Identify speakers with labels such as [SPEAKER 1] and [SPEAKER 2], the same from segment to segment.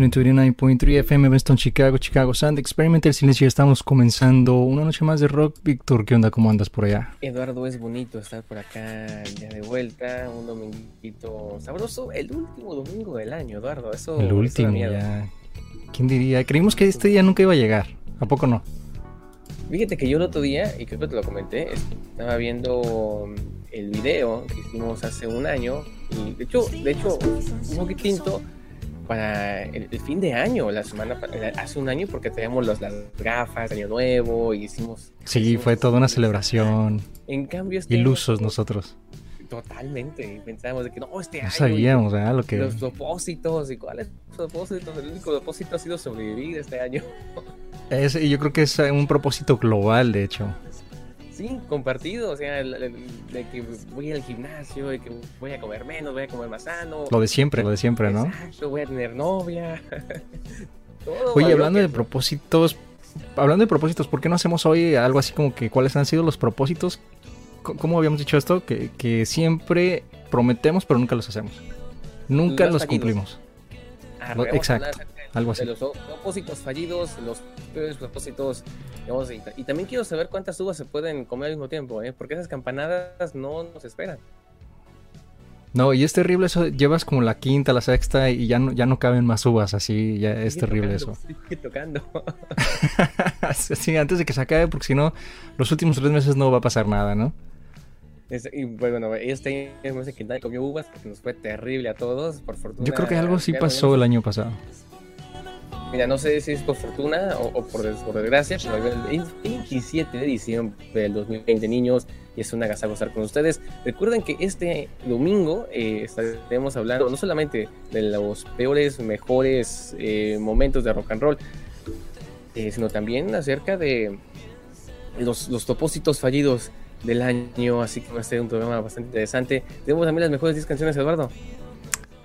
[SPEAKER 1] listening to 89.3 FM Boston, Chicago, Chicago Sound Experiment el silencio. Estamos comenzando una noche más de rock. Víctor, ¿qué onda? ¿Cómo andas por allá?
[SPEAKER 2] Eduardo, es bonito estar por acá ya de vuelta. Un dominguito sabroso. El último domingo del año, Eduardo. Eso,
[SPEAKER 1] el último, ya. ¿Quién diría? Creímos que este día nunca iba a llegar. ¿A poco no?
[SPEAKER 2] Fíjate que yo el otro día, y creo que te lo comenté, estaba viendo el video que hicimos hace un año. Y de hecho, de hecho, un poquitito para el, fin de año, la semana hace un año, porque teníamos las gafas año nuevo y hicimos.
[SPEAKER 1] Sí, fue toda una celebración.
[SPEAKER 2] En cambio, este
[SPEAKER 1] ilusos nosotros.
[SPEAKER 2] Totalmente. Pensábamos de que no, este
[SPEAKER 1] no año. sabíamos, ¿verdad? Lo que...
[SPEAKER 2] Los propósitos y cuáles propósitos. El único propósito ha sido sobrevivir este año.
[SPEAKER 1] Es, yo creo que es un propósito global, de hecho
[SPEAKER 2] sí, compartido, o sea, de que voy al gimnasio, de que voy a comer menos, voy a comer más sano.
[SPEAKER 1] Lo de siempre, lo de siempre, ¿no?
[SPEAKER 2] Exacto, voy a tener novia.
[SPEAKER 1] Oye, hablando de propósitos, hablando de propósitos, ¿por qué no hacemos hoy algo así como que cuáles han sido los propósitos? ¿Cómo habíamos dicho esto? Que, que siempre prometemos, pero nunca los hacemos. Nunca los, cumplimos.
[SPEAKER 2] Ah,
[SPEAKER 1] exacto. Algo así.
[SPEAKER 2] De los propósitos fallidos, los peores propósitos. y, también quiero saber cuántas uvas se pueden comer al mismo tiempo, ¿eh? porque esas campanadas no nos esperan.
[SPEAKER 1] No, y es terrible eso, llevas como la quinta, la sexta y ya no, ya no caben más uvas, así, ya es terrible eso.
[SPEAKER 2] Sigue tocando.
[SPEAKER 1] sí, antes de que se acabe, porque si no, los últimos tres meses no va a pasar nada, ¿no?
[SPEAKER 2] y pues, bueno, este año que nadie comió uvas porque nos fue terrible a todos, por fortuna.
[SPEAKER 1] Yo creo que algo sí pasó el año pasado.
[SPEAKER 2] Mira, no sé si es por fortuna o, por, desgracia, pero el 27 de diciembre del 2020, niños, y es una agasajo estar con ustedes. Recuerden que este domingo eh, estaremos hablando no solamente de los peores, mejores eh, momentos de rock and roll, eh, sino también acerca de los, los propósitos fallidos del año, así que va a ser un programa bastante interesante. Tenemos también las mejores 10 canciones, Eduardo.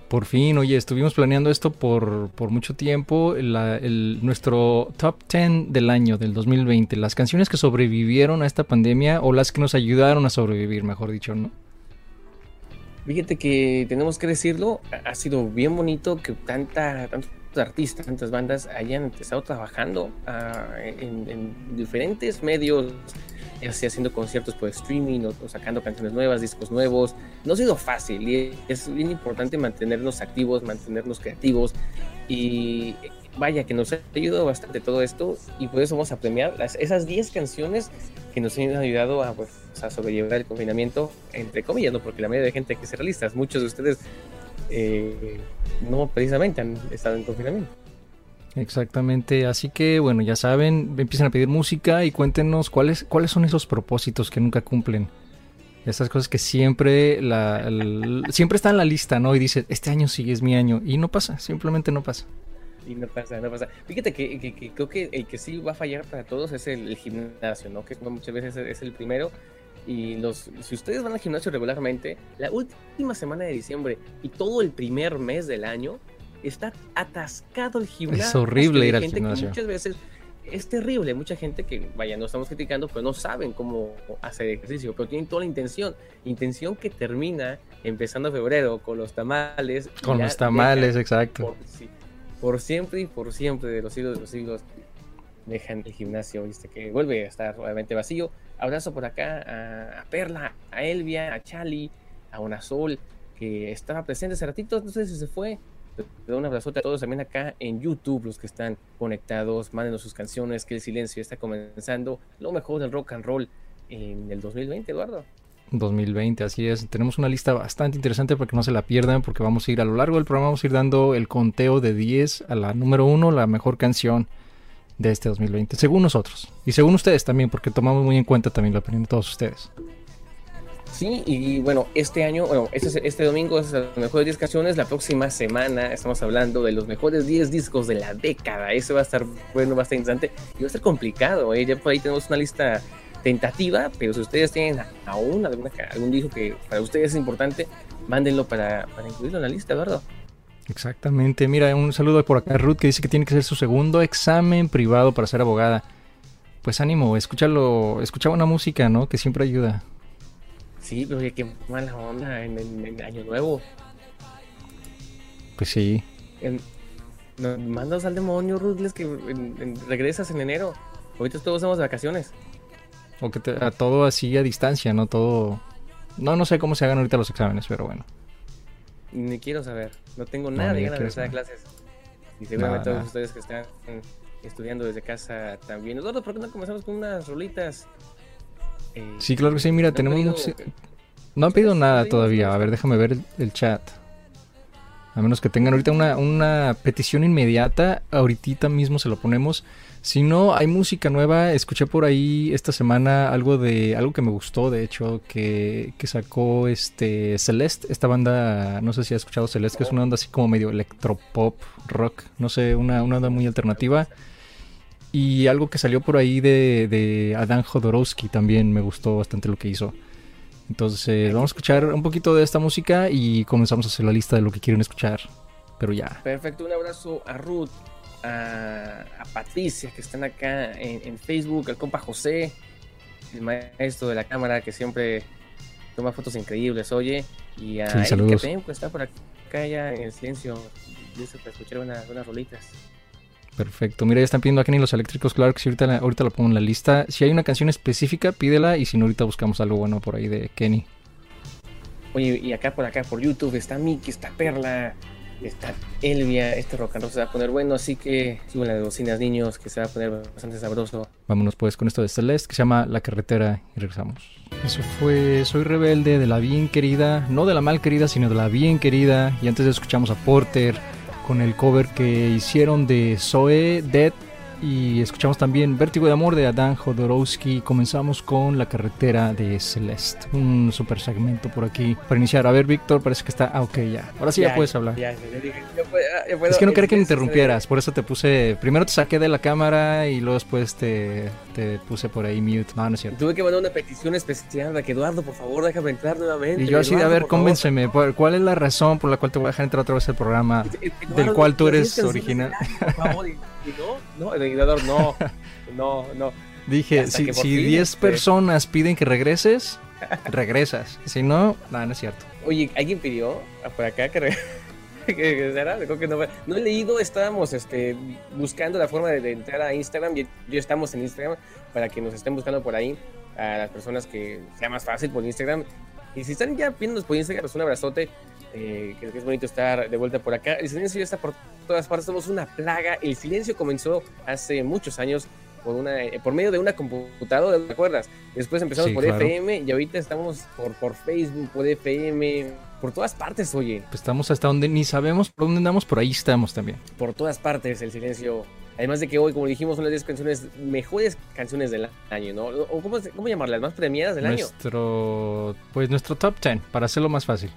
[SPEAKER 1] Por fin, oye, estuvimos planeando esto por, por mucho tiempo, el, nuestro top 10 del año, del 2020, las canciones que sobrevivieron a esta pandemia o las que nos ayudaron a sobrevivir, mejor dicho, ¿no?
[SPEAKER 2] Fíjate que tenemos que decirlo, ha sido bien bonito que tanta, tantos artistas, tantas bandas hayan estado trabajando ah, en diferentes medios haciendo conciertos por streaming o, sacando canciones nuevas, discos nuevos. No ha sido fácil y es bien importante mantenernos activos, mantenernos creativos y vaya que nos ha ayudado bastante todo esto y por eso vamos a premiar las, esas 10 canciones que nos han ayudado a, pues, a sobrellevar el confinamiento, entre comillas, ¿no? porque la mayoría de gente hay que ser realistas, muchos de ustedes eh, no precisamente han estado en confinamiento.
[SPEAKER 1] Exactamente, así que bueno, ya saben, empiezan a pedir música y cuéntenos cuáles, cuáles son esos propósitos que nunca cumplen. Estas cosas que siempre, la, siempre están en la lista, ¿no? Y dice, este año sí es mi año. Y no pasa, simplemente no pasa.
[SPEAKER 2] Y no pasa, no pasa. Fíjate que, creo que el que sí va a fallar para todos es el, gimnasio, ¿no? Que muchas veces es el primero. Y los, si ustedes van al gimnasio regularmente, la última semana de diciembre y todo el primer mes del año, está atascado el gimnasio.
[SPEAKER 1] Es horrible ir al gimnasio.
[SPEAKER 2] muchas veces es terrible. Mucha gente que, vaya, no estamos criticando, pero no saben cómo hacer ejercicio, pero tienen toda la intención. Intención que termina empezando febrero con los tamales.
[SPEAKER 1] Con los tamales, exacto.
[SPEAKER 2] Por, siempre y por siempre, de los siglos de los siglos, dejan el gimnasio, viste, que vuelve a estar obviamente vacío. Abrazo por acá a, a Perla, a Elvia, a Chali, a Unazul, que estaba presente hace ratito, no sé si se fue, un abrazo a todos también acá en YouTube, los que están conectados, mándenos sus canciones, que el silencio está comenzando. Lo mejor del rock and roll en el 2020, Eduardo.
[SPEAKER 1] 2020, así es. Tenemos una lista bastante interesante para que no se la pierdan, porque vamos a ir a lo largo del programa, vamos a ir dando el conteo de 10 a la número 1, la mejor canción de este 2020, según nosotros. Y según ustedes también, porque tomamos muy en cuenta también la opinión de todos ustedes.
[SPEAKER 2] Sí, y bueno, este año, bueno, este, este domingo es las mejores 10 canciones. La próxima semana estamos hablando de los mejores 10 discos de la década. Eso va a estar bueno, va a estar interesante y va a ser complicado. ¿eh? Ya por ahí tenemos una lista tentativa, pero si ustedes tienen aún algún disco que para ustedes es importante, mándenlo para, para incluirlo en la lista, Eduardo.
[SPEAKER 1] Exactamente. Mira, un saludo por acá Ruth que dice que tiene que ser su segundo examen privado para ser abogada. Pues ánimo, escúchalo, escucha una música, ¿no? Que siempre ayuda.
[SPEAKER 2] Sí, pero qué mala onda en, el Año Nuevo.
[SPEAKER 1] Pues sí.
[SPEAKER 2] No, mandas al demonio, Rudles, que regresas en enero. Ahorita todos estamos de vacaciones.
[SPEAKER 1] O que a todo así a distancia, ¿no? Todo... No, no sé cómo se hagan ahorita los exámenes, pero bueno.
[SPEAKER 2] Ni quiero saber. No tengo nada de ganas de estar clases. Y seguramente todos ustedes que están estudiando desde casa también. Nosotros, ¿por qué no comenzamos con unas rolitas?
[SPEAKER 1] Eh, sí, claro que sí. Mira, tenemos... No han pedido nada todavía. A ver, déjame ver el, chat. A menos que tengan ahorita una, una petición inmediata. Ahorita mismo se lo ponemos. Si no, hay música nueva. Escuché por ahí esta semana algo de algo que me gustó, de hecho, que, que sacó este Celeste, esta banda, no sé si has escuchado Celeste, que es una onda así como medio electropop, rock, no sé, una, una onda muy alternativa. Y algo que salió por ahí de, de Adán Jodorowsky también me gustó bastante lo que hizo. Entonces, vamos a escuchar un poquito de esta música y comenzamos a hacer la lista de lo que quieren escuchar. Pero ya.
[SPEAKER 2] Perfecto, un abrazo a Ruth a, Patricia, que están acá en, Facebook, al compa José, el maestro de la cámara que siempre toma fotos increíbles, oye, y a sí, que está por acá ya en el silencio, listo para escuchar unas, rolitas.
[SPEAKER 1] Perfecto. Mira, ya están pidiendo a Kenny los eléctricos. Claro que si ahorita, ahorita lo pongo en la lista. Si hay una canción específica, pídela. Y si no, ahorita buscamos algo bueno por ahí de Kenny.
[SPEAKER 2] Oye, y acá por acá, por YouTube, está Miki, está Perla, está Elvia, este rock and roll se va a poner bueno, así que suben las bocinas niños, que se va a poner bastante sabroso.
[SPEAKER 1] Vámonos pues con esto de Celeste, que se llama La Carretera, y regresamos. Eso fue Soy Rebelde, de la bien querida, no de la mal querida, sino de la bien querida, y antes escuchamos a Porter con el cover que hicieron de Zoe Dead y escuchamos también Vértigo de Amor de Adán Jodorowsky. Comenzamos con La Carretera de Celeste. Un super segmento por aquí para iniciar. A ver, Víctor, parece que está. Ah, ok, ya. Ahora sí ya, puedes hablar. es que no quería que me interrumpieras, por eso te puse. Primero te saqué de la cámara y luego después te, te puse por ahí mute. No, no es cierto.
[SPEAKER 2] Tuve que mandar una petición especial de que Eduardo, por favor, déjame entrar nuevamente.
[SPEAKER 1] Y yo así,
[SPEAKER 2] de
[SPEAKER 1] a ver, convénceme. ¿Cuál es la razón por la cual te voy a dejar entrar otra vez al programa del cual tú eres original? Por favor,
[SPEAKER 2] no, no, el legislador no, no, no.
[SPEAKER 1] Dije, si 10 personas piden que regreses, regresas. Si no, nada, no es cierto.
[SPEAKER 2] Oye, ¿alguien pidió por acá que, que no, no, he leído, estábamos este, buscando la forma de, entrar a Instagram. Y yo estamos en Instagram para que nos estén buscando por ahí a las personas que sea más fácil por Instagram. Y si están ya viéndonos por Instagram, pues un abrazote. Eh, que, es bonito estar de vuelta por acá. El silencio ya está por todas partes, somos una plaga. El silencio comenzó hace muchos años por, una, eh, por medio de una computadora, ¿te acuerdas? Después empezamos por FM y ahorita estamos por, por Facebook, por FM, por todas partes, oye.
[SPEAKER 1] Pues estamos hasta donde ni sabemos por dónde andamos, por ahí estamos también.
[SPEAKER 2] Por todas partes el silencio. Además de que hoy, como dijimos, son las 10 canciones, mejores canciones del año, ¿no? ¿O cómo, cómo llamarlas? ¿Más premiadas del
[SPEAKER 1] año? Nuestro, pues nuestro top 10, para hacerlo más fácil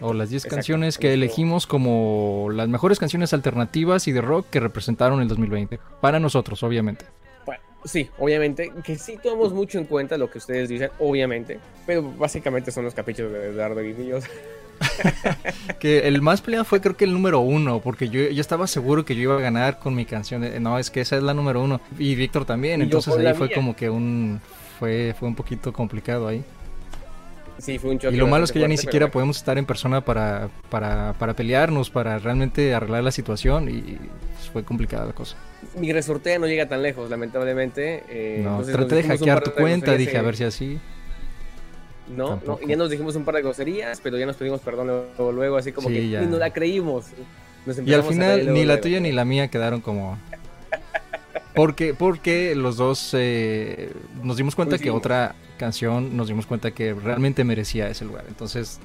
[SPEAKER 1] o las 10 canciones que elegimos como las mejores canciones alternativas y de rock que representaron el 2020. Para nosotros, obviamente.
[SPEAKER 2] Bueno, sí, obviamente. Que sí tomamos mucho en cuenta lo que ustedes dicen, obviamente. Pero básicamente son los caprichos de Eduardo
[SPEAKER 1] que el más peleado fue creo que el número uno, porque yo, yo estaba seguro que yo iba a ganar con mi canción. no, es que esa es la número uno. Y Víctor también. entonces ahí fue como que un... Fue, fue un poquito complicado ahí. Y lo malo es que ya ni siquiera podemos estar en persona para, para, para, pelearnos, para realmente arreglar la situación y fue complicada la cosa.
[SPEAKER 2] Mi resorte no llega tan lejos, lamentablemente.
[SPEAKER 1] Eh, no, traté de hackear tu cuenta, dije a ver si así.
[SPEAKER 2] No, no, ya nos dijimos un par de groserías, pero ya nos pedimos perdón luego, así como que no la creímos.
[SPEAKER 1] y al final ni la tuya ni la mía quedaron como... Porque, porque los dos eh, nos dimos cuenta que otra canción nos dimos cuenta que realmente merecía ese lugar. Entonces,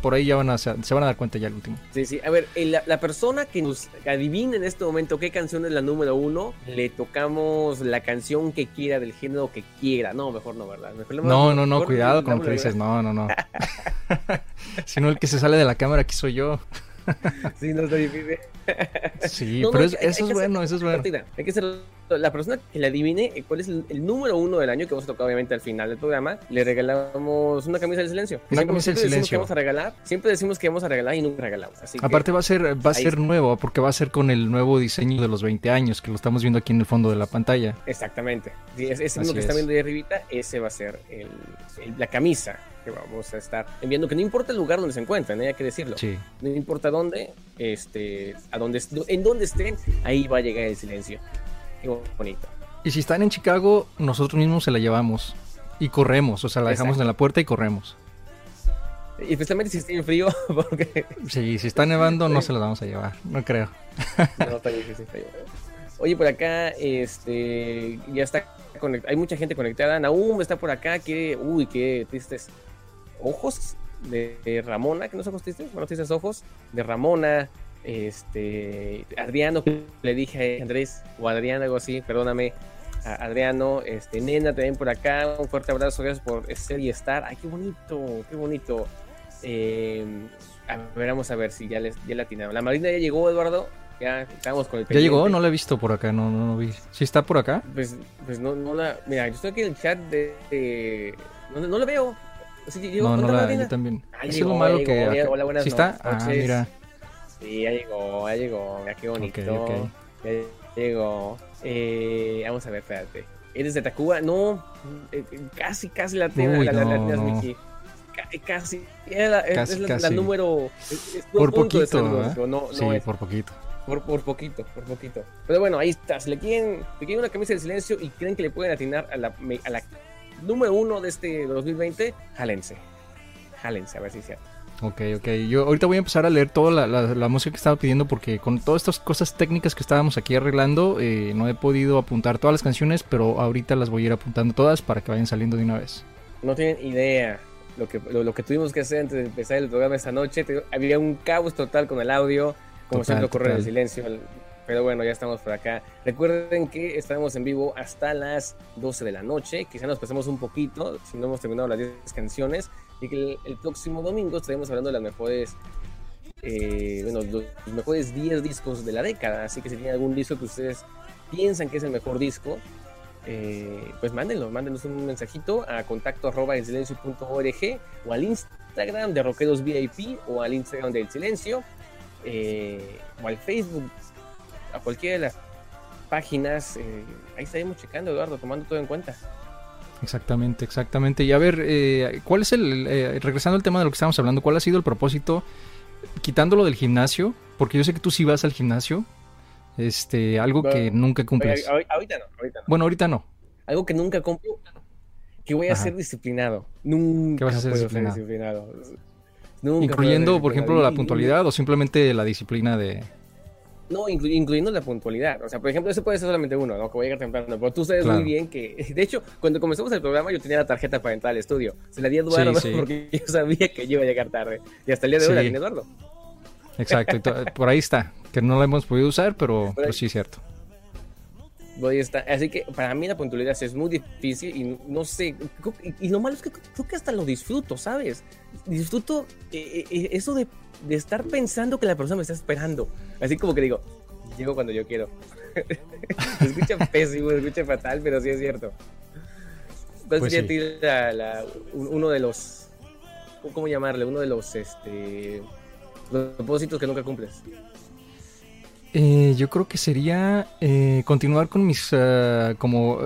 [SPEAKER 1] por ahí ya van a, se van a dar cuenta ya el último.
[SPEAKER 2] Sí, sí. A ver, la, persona que nos adivine en este momento qué canción es la número uno, le tocamos la canción que quiera, del género que quiera. No, mejor no, ¿verdad?
[SPEAKER 1] no, no, no, cuidado con lo que dices. No, no, no. Sino el que se sale de la cámara aquí soy yo.
[SPEAKER 2] sí, no está difícil.
[SPEAKER 1] Sí, pero eso es bueno, eso es bueno.
[SPEAKER 2] Hay que ser la persona que le adivine eh, cuál es el, número uno del año que vamos a tocar obviamente al final del programa, le regalamos una camisa del silencio.
[SPEAKER 1] Una camisa del silencio.
[SPEAKER 2] vamos a regalar, siempre decimos que vamos a regalar y nunca regalamos.
[SPEAKER 1] Aparte va a ser va a ser nuevo porque va a ser con el nuevo diseño de los 20 años que lo estamos viendo aquí en el fondo de la pantalla.
[SPEAKER 2] Exactamente. Ese mismo que está viendo ahí arribita, ese va a ser el, la camisa que vamos a estar enviando, que no importa el lugar donde se encuentren, ¿eh? hay que decirlo.
[SPEAKER 1] Sí.
[SPEAKER 2] No importa dónde, este, a donde, en donde estén, ahí va a llegar el silencio.
[SPEAKER 1] Y si están en Chicago, nosotros mismos se la llevamos y corremos, o sea, la dejamos en la puerta y corremos.
[SPEAKER 2] Y especialmente si está en frío, porque...
[SPEAKER 1] Sí, si está nevando no se la vamos a llevar, no creo.
[SPEAKER 2] No, está difícil, Oye, por acá, este, ya está hay mucha gente conectada. Naum está por acá, quiere, uy, qué tristes ojos de, Ramona, que no son ojos tristes, bueno, tristes ojos, de Ramona, este, Adriano, le dije a Andrés, o Adrián, algo así, perdóname, a Adriano, este, Nena también por acá, un fuerte abrazo, gracias por ser y estar. Ay, qué bonito, qué bonito. Eh, a ver, vamos a ver si ya, les, ya la atinaron. La Marina ya llegó, Eduardo. Ya estamos con el
[SPEAKER 1] ¿Ya llegó? No la he visto por acá, no, no, no vi. ¿Sí está por acá?
[SPEAKER 2] Pues, pues no, no la... Mira, yo estoy aquí en el chat de... no, no, la veo.
[SPEAKER 1] no, no la, yo también. Ah, es lo malo que...
[SPEAKER 2] hola, buenas
[SPEAKER 1] ¿Sí está? Ah, mira.
[SPEAKER 2] Sí, ya llegó, ya llegó. Mira qué bonito. Ya llegó. Eh, vamos a ver, espérate. ¿Eres de Tacuba? No, eh, casi, casi la tengo. La, no, la, Miki. Casi, casi, es, la, número.
[SPEAKER 1] por poquito, ¿eh? no, no sí, por poquito.
[SPEAKER 2] Por, por, poquito, por poquito. Pero bueno, ahí está. Si le quieren, le quieren una camisa de silencio y creen que le pueden atinar a la, a la número uno de este 2020, jálense. Jálense, a ver si es cierto.
[SPEAKER 1] Ok, ok. Yo ahorita voy a empezar a leer toda la, música que estaba pidiendo porque con todas estas cosas técnicas que estábamos aquí arreglando, eh, no he podido apuntar todas las canciones, pero ahorita las voy a ir apuntando todas para que vayan saliendo de una vez.
[SPEAKER 2] No tienen idea lo que, lo, que tuvimos que hacer antes de empezar el programa esta noche. Había un caos total con el audio, como siempre ocurre en el silencio. Pero bueno, ya estamos por acá. Recuerden que estamos en vivo hasta las 12 de la noche. Quizá nos pasemos un poquito si no hemos terminado las 10 canciones y que el, próximo domingo estaremos hablando de las mejores eh, bueno, los, mejores 10 discos de la década. Así que si tienen algún disco que ustedes piensan que es el mejor disco, eh, pues mándenlo, mándenos un mensajito a contacto arroba silencio.org o al Instagram de Roqueros VIP o al Instagram del Silencio eh, o al Facebook, a cualquiera de las páginas. ahí estaremos checando, Eduardo, tomando todo en cuenta.
[SPEAKER 1] Exactamente, exactamente. Y a ver, eh, ¿cuál es el, eh, regresando al tema de lo que estábamos hablando, cuál ha sido el propósito, quitándolo del gimnasio? Porque yo sé que tú sí vas al gimnasio, este, algo que nunca cumples.
[SPEAKER 2] ahorita no, ahorita no.
[SPEAKER 1] Bueno, ahorita no.
[SPEAKER 2] Algo que nunca cumplo, que voy a ser disciplinado. Nunca
[SPEAKER 1] ¿Qué vas a ser disciplinado? Incluyendo, por ejemplo, la puntualidad o simplemente la disciplina de,
[SPEAKER 2] no, incluyendo la puntualidad. O sea, por ejemplo, ese puede ser solamente uno, ¿no? Que voy a llegar temprano. Pero tú sabes muy bien que. De hecho, cuando comenzamos el programa, yo tenía la tarjeta para entrar al estudio. Se la di a Eduardo porque yo sabía que yo iba a llegar tarde. Y hasta el día de hoy la tiene Eduardo.
[SPEAKER 1] Exacto. por ahí está. Que no la hemos podido usar, pero, pero sí es cierto.
[SPEAKER 2] Voy a Así que para mí la puntualidad es muy difícil y no sé. Y, lo malo es que creo que hasta lo disfruto, ¿sabes? Disfruto eh, eh, eso de de estar pensando que la persona me está esperando. Así como que digo, llego cuando yo quiero. se escucha pésimo, se escucha fatal, pero sí es cierto. ¿Cuál pues sería uno de los, cómo llamarle, uno de los, este, propósitos que nunca cumples?
[SPEAKER 1] Eh, yo creo que sería eh, continuar con mis, eh, como,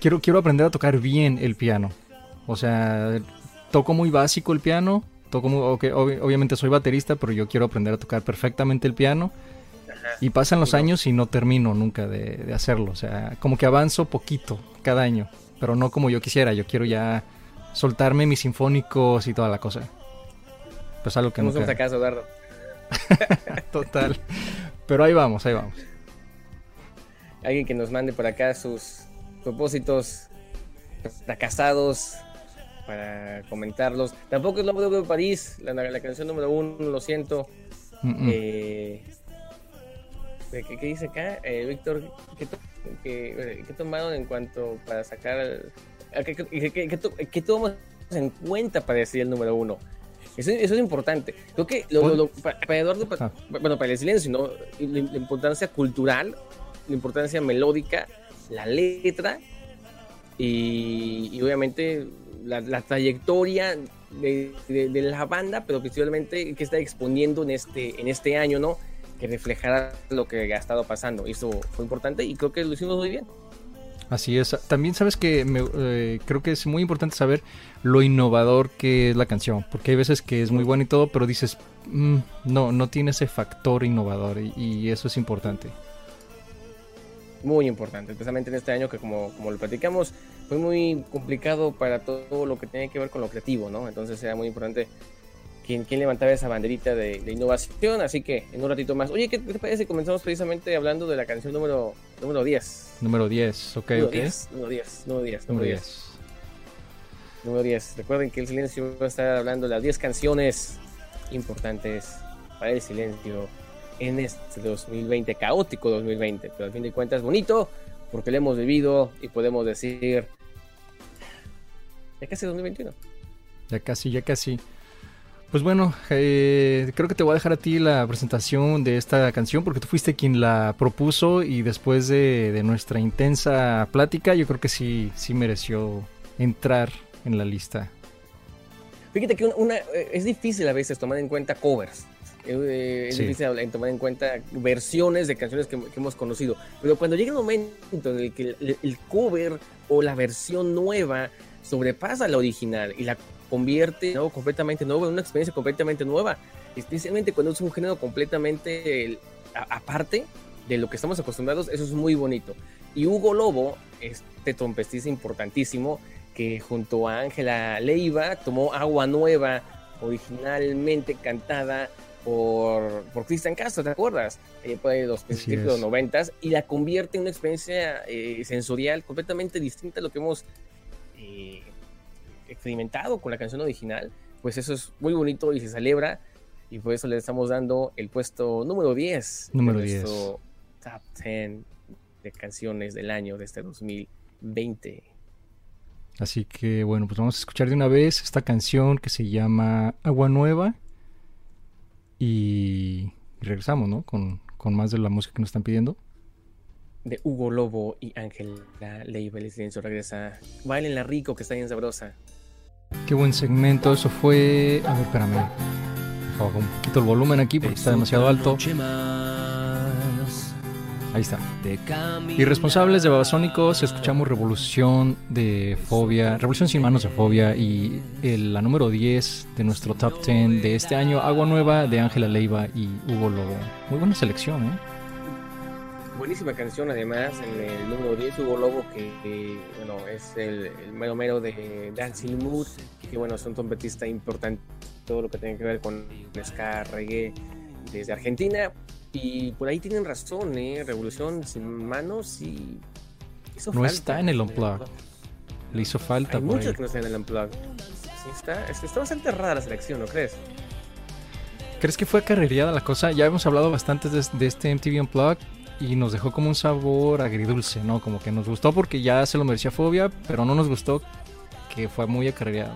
[SPEAKER 1] quiero, quiero aprender a tocar bien el piano. O sea, toco muy básico el piano, Toco obviamente soy baterista, pero yo quiero aprender a tocar perfectamente el piano. Y pasan los años y no termino nunca de, hacerlo. O sea, como que avanzo poquito cada año, pero no como yo quisiera. Yo quiero ya soltarme mis sinfónicos y toda la cosa. Pues algo que no.
[SPEAKER 2] nunca... acaso, Eduardo.
[SPEAKER 1] Total. Pero ahí vamos, ahí vamos.
[SPEAKER 2] Alguien que nos mande por acá sus propósitos fracasados, para comentarlos. Tampoco es Lobo de París, la, la, canción número uno, lo siento. Eh, ¿qué, dice acá? Eh, Víctor, ¿qué, qué, tomaron en cuanto para sacar... ¿Qué, tomamos en cuenta para decir el número uno? Eso, eso es importante. Creo que para, Eduardo, ah. bueno, para el silencio, ¿no? la importancia cultural, la importancia melódica, la letra y, y obviamente la, trayectoria de, la banda, pero principalmente que está exponiendo en este, en este año, ¿no? Que reflejará lo que ha estado pasando. Eso fue importante y creo que lo hicimos muy bien.
[SPEAKER 1] Así es. También sabes que me, eh, creo que es muy importante saber lo innovador que es la canción, porque hay veces que es muy bueno y todo, pero dices, mm, no, no tiene ese factor innovador y, eso es importante.
[SPEAKER 2] Muy importante, especialmente en este año que como, como lo platicamos, fue muy complicado para todo lo que tiene que ver con lo creativo, ¿no? Entonces era muy importante quién, quién levantaba esa banderita de, innovación. Así que en un ratito más. Oye, ¿qué te parece? Comenzamos precisamente hablando de la canción número, número 10.
[SPEAKER 1] Número 10, ok,
[SPEAKER 2] número
[SPEAKER 1] ok.
[SPEAKER 2] 10, número 10, número 10. Número 10. Número 10. Recuerden que el silencio va a estar hablando de las 10 canciones importantes para el silencio en este 2020, caótico 2020, pero al fin de cuentas bonito porque lo hemos vivido y podemos decir ya casi 2021.
[SPEAKER 1] Ya casi, ya casi. Pues bueno, eh, creo que te voy a dejar a ti la presentación de esta canción porque tú fuiste quien la propuso y después de, nuestra intensa plática yo creo que sí, sí mereció entrar en la lista.
[SPEAKER 2] Fíjate que una, eh, es difícil a veces tomar en cuenta covers. Eh, es difícil tomar en cuenta versiones de canciones que, hemos conocido. Pero cuando llega el momento en el que el cover o la versión nueva sobrepasa la original y la convierte ¿no? completamente nuevo en una experiencia completamente nueva, especialmente cuando es un género completamente aparte de lo que estamos acostumbrados, eso es muy bonito. Y Hugo Lobo, este trompetista importantísimo, que junto a Ángela Leiva tomó Agua Nueva, originalmente cantada por, por Cristian Castro, ¿te acuerdas? Eh, de los principios de los noventas, y la convierte en una experiencia eh, sensorial completamente distinta a lo que hemos eh, experimentado con la canción original, pues eso es muy bonito y se celebra. Y por eso le estamos dando el puesto número 10.
[SPEAKER 1] Número 10.
[SPEAKER 2] Top 10 de canciones del año de este 2020.
[SPEAKER 1] Así que bueno, pues vamos a escuchar de una vez esta canción que se llama Agua Nueva. Y, regresamos, ¿no? Con, con, más de la música que nos están pidiendo.
[SPEAKER 2] De Hugo Lobo y Ángel Leiva, el silencio regresa. la rico, que está bien sabrosa.
[SPEAKER 1] Qué buen segmento, eso fue... A ver, espérame. Bajo un poquito el volumen aquí porque está demasiado alto. Ahí está. Irresponsables de Babasónicos, escuchamos Revolución de Fobia, Revolución sin manos de Fobia y la número 10 de nuestro top 10 de este año, Agua Nueva de Ángela Leiva y Hugo Lobo. Muy buena selección, ¿eh?
[SPEAKER 2] buenísima canción además en el número 10 Hugo Lobo que, bueno es el, mero mero de Dancing Mood que bueno es un trompetista importante todo lo que tiene que ver con ska reggae desde Argentina y por ahí tienen razón ¿eh? Revolución sin manos y
[SPEAKER 1] no está en el unplug le hizo falta
[SPEAKER 2] hay muchos que no están en el unplug sí, está, está bastante rara la selección ¿no crees?
[SPEAKER 1] ¿Crees que fue carrereada la cosa? Ya hemos hablado bastante de, de este MTV Unplugged y nos dejó como un sabor agridulce, ¿no? Como que nos gustó porque ya se lo merecía Fobia, pero no nos gustó que fue muy acarreado.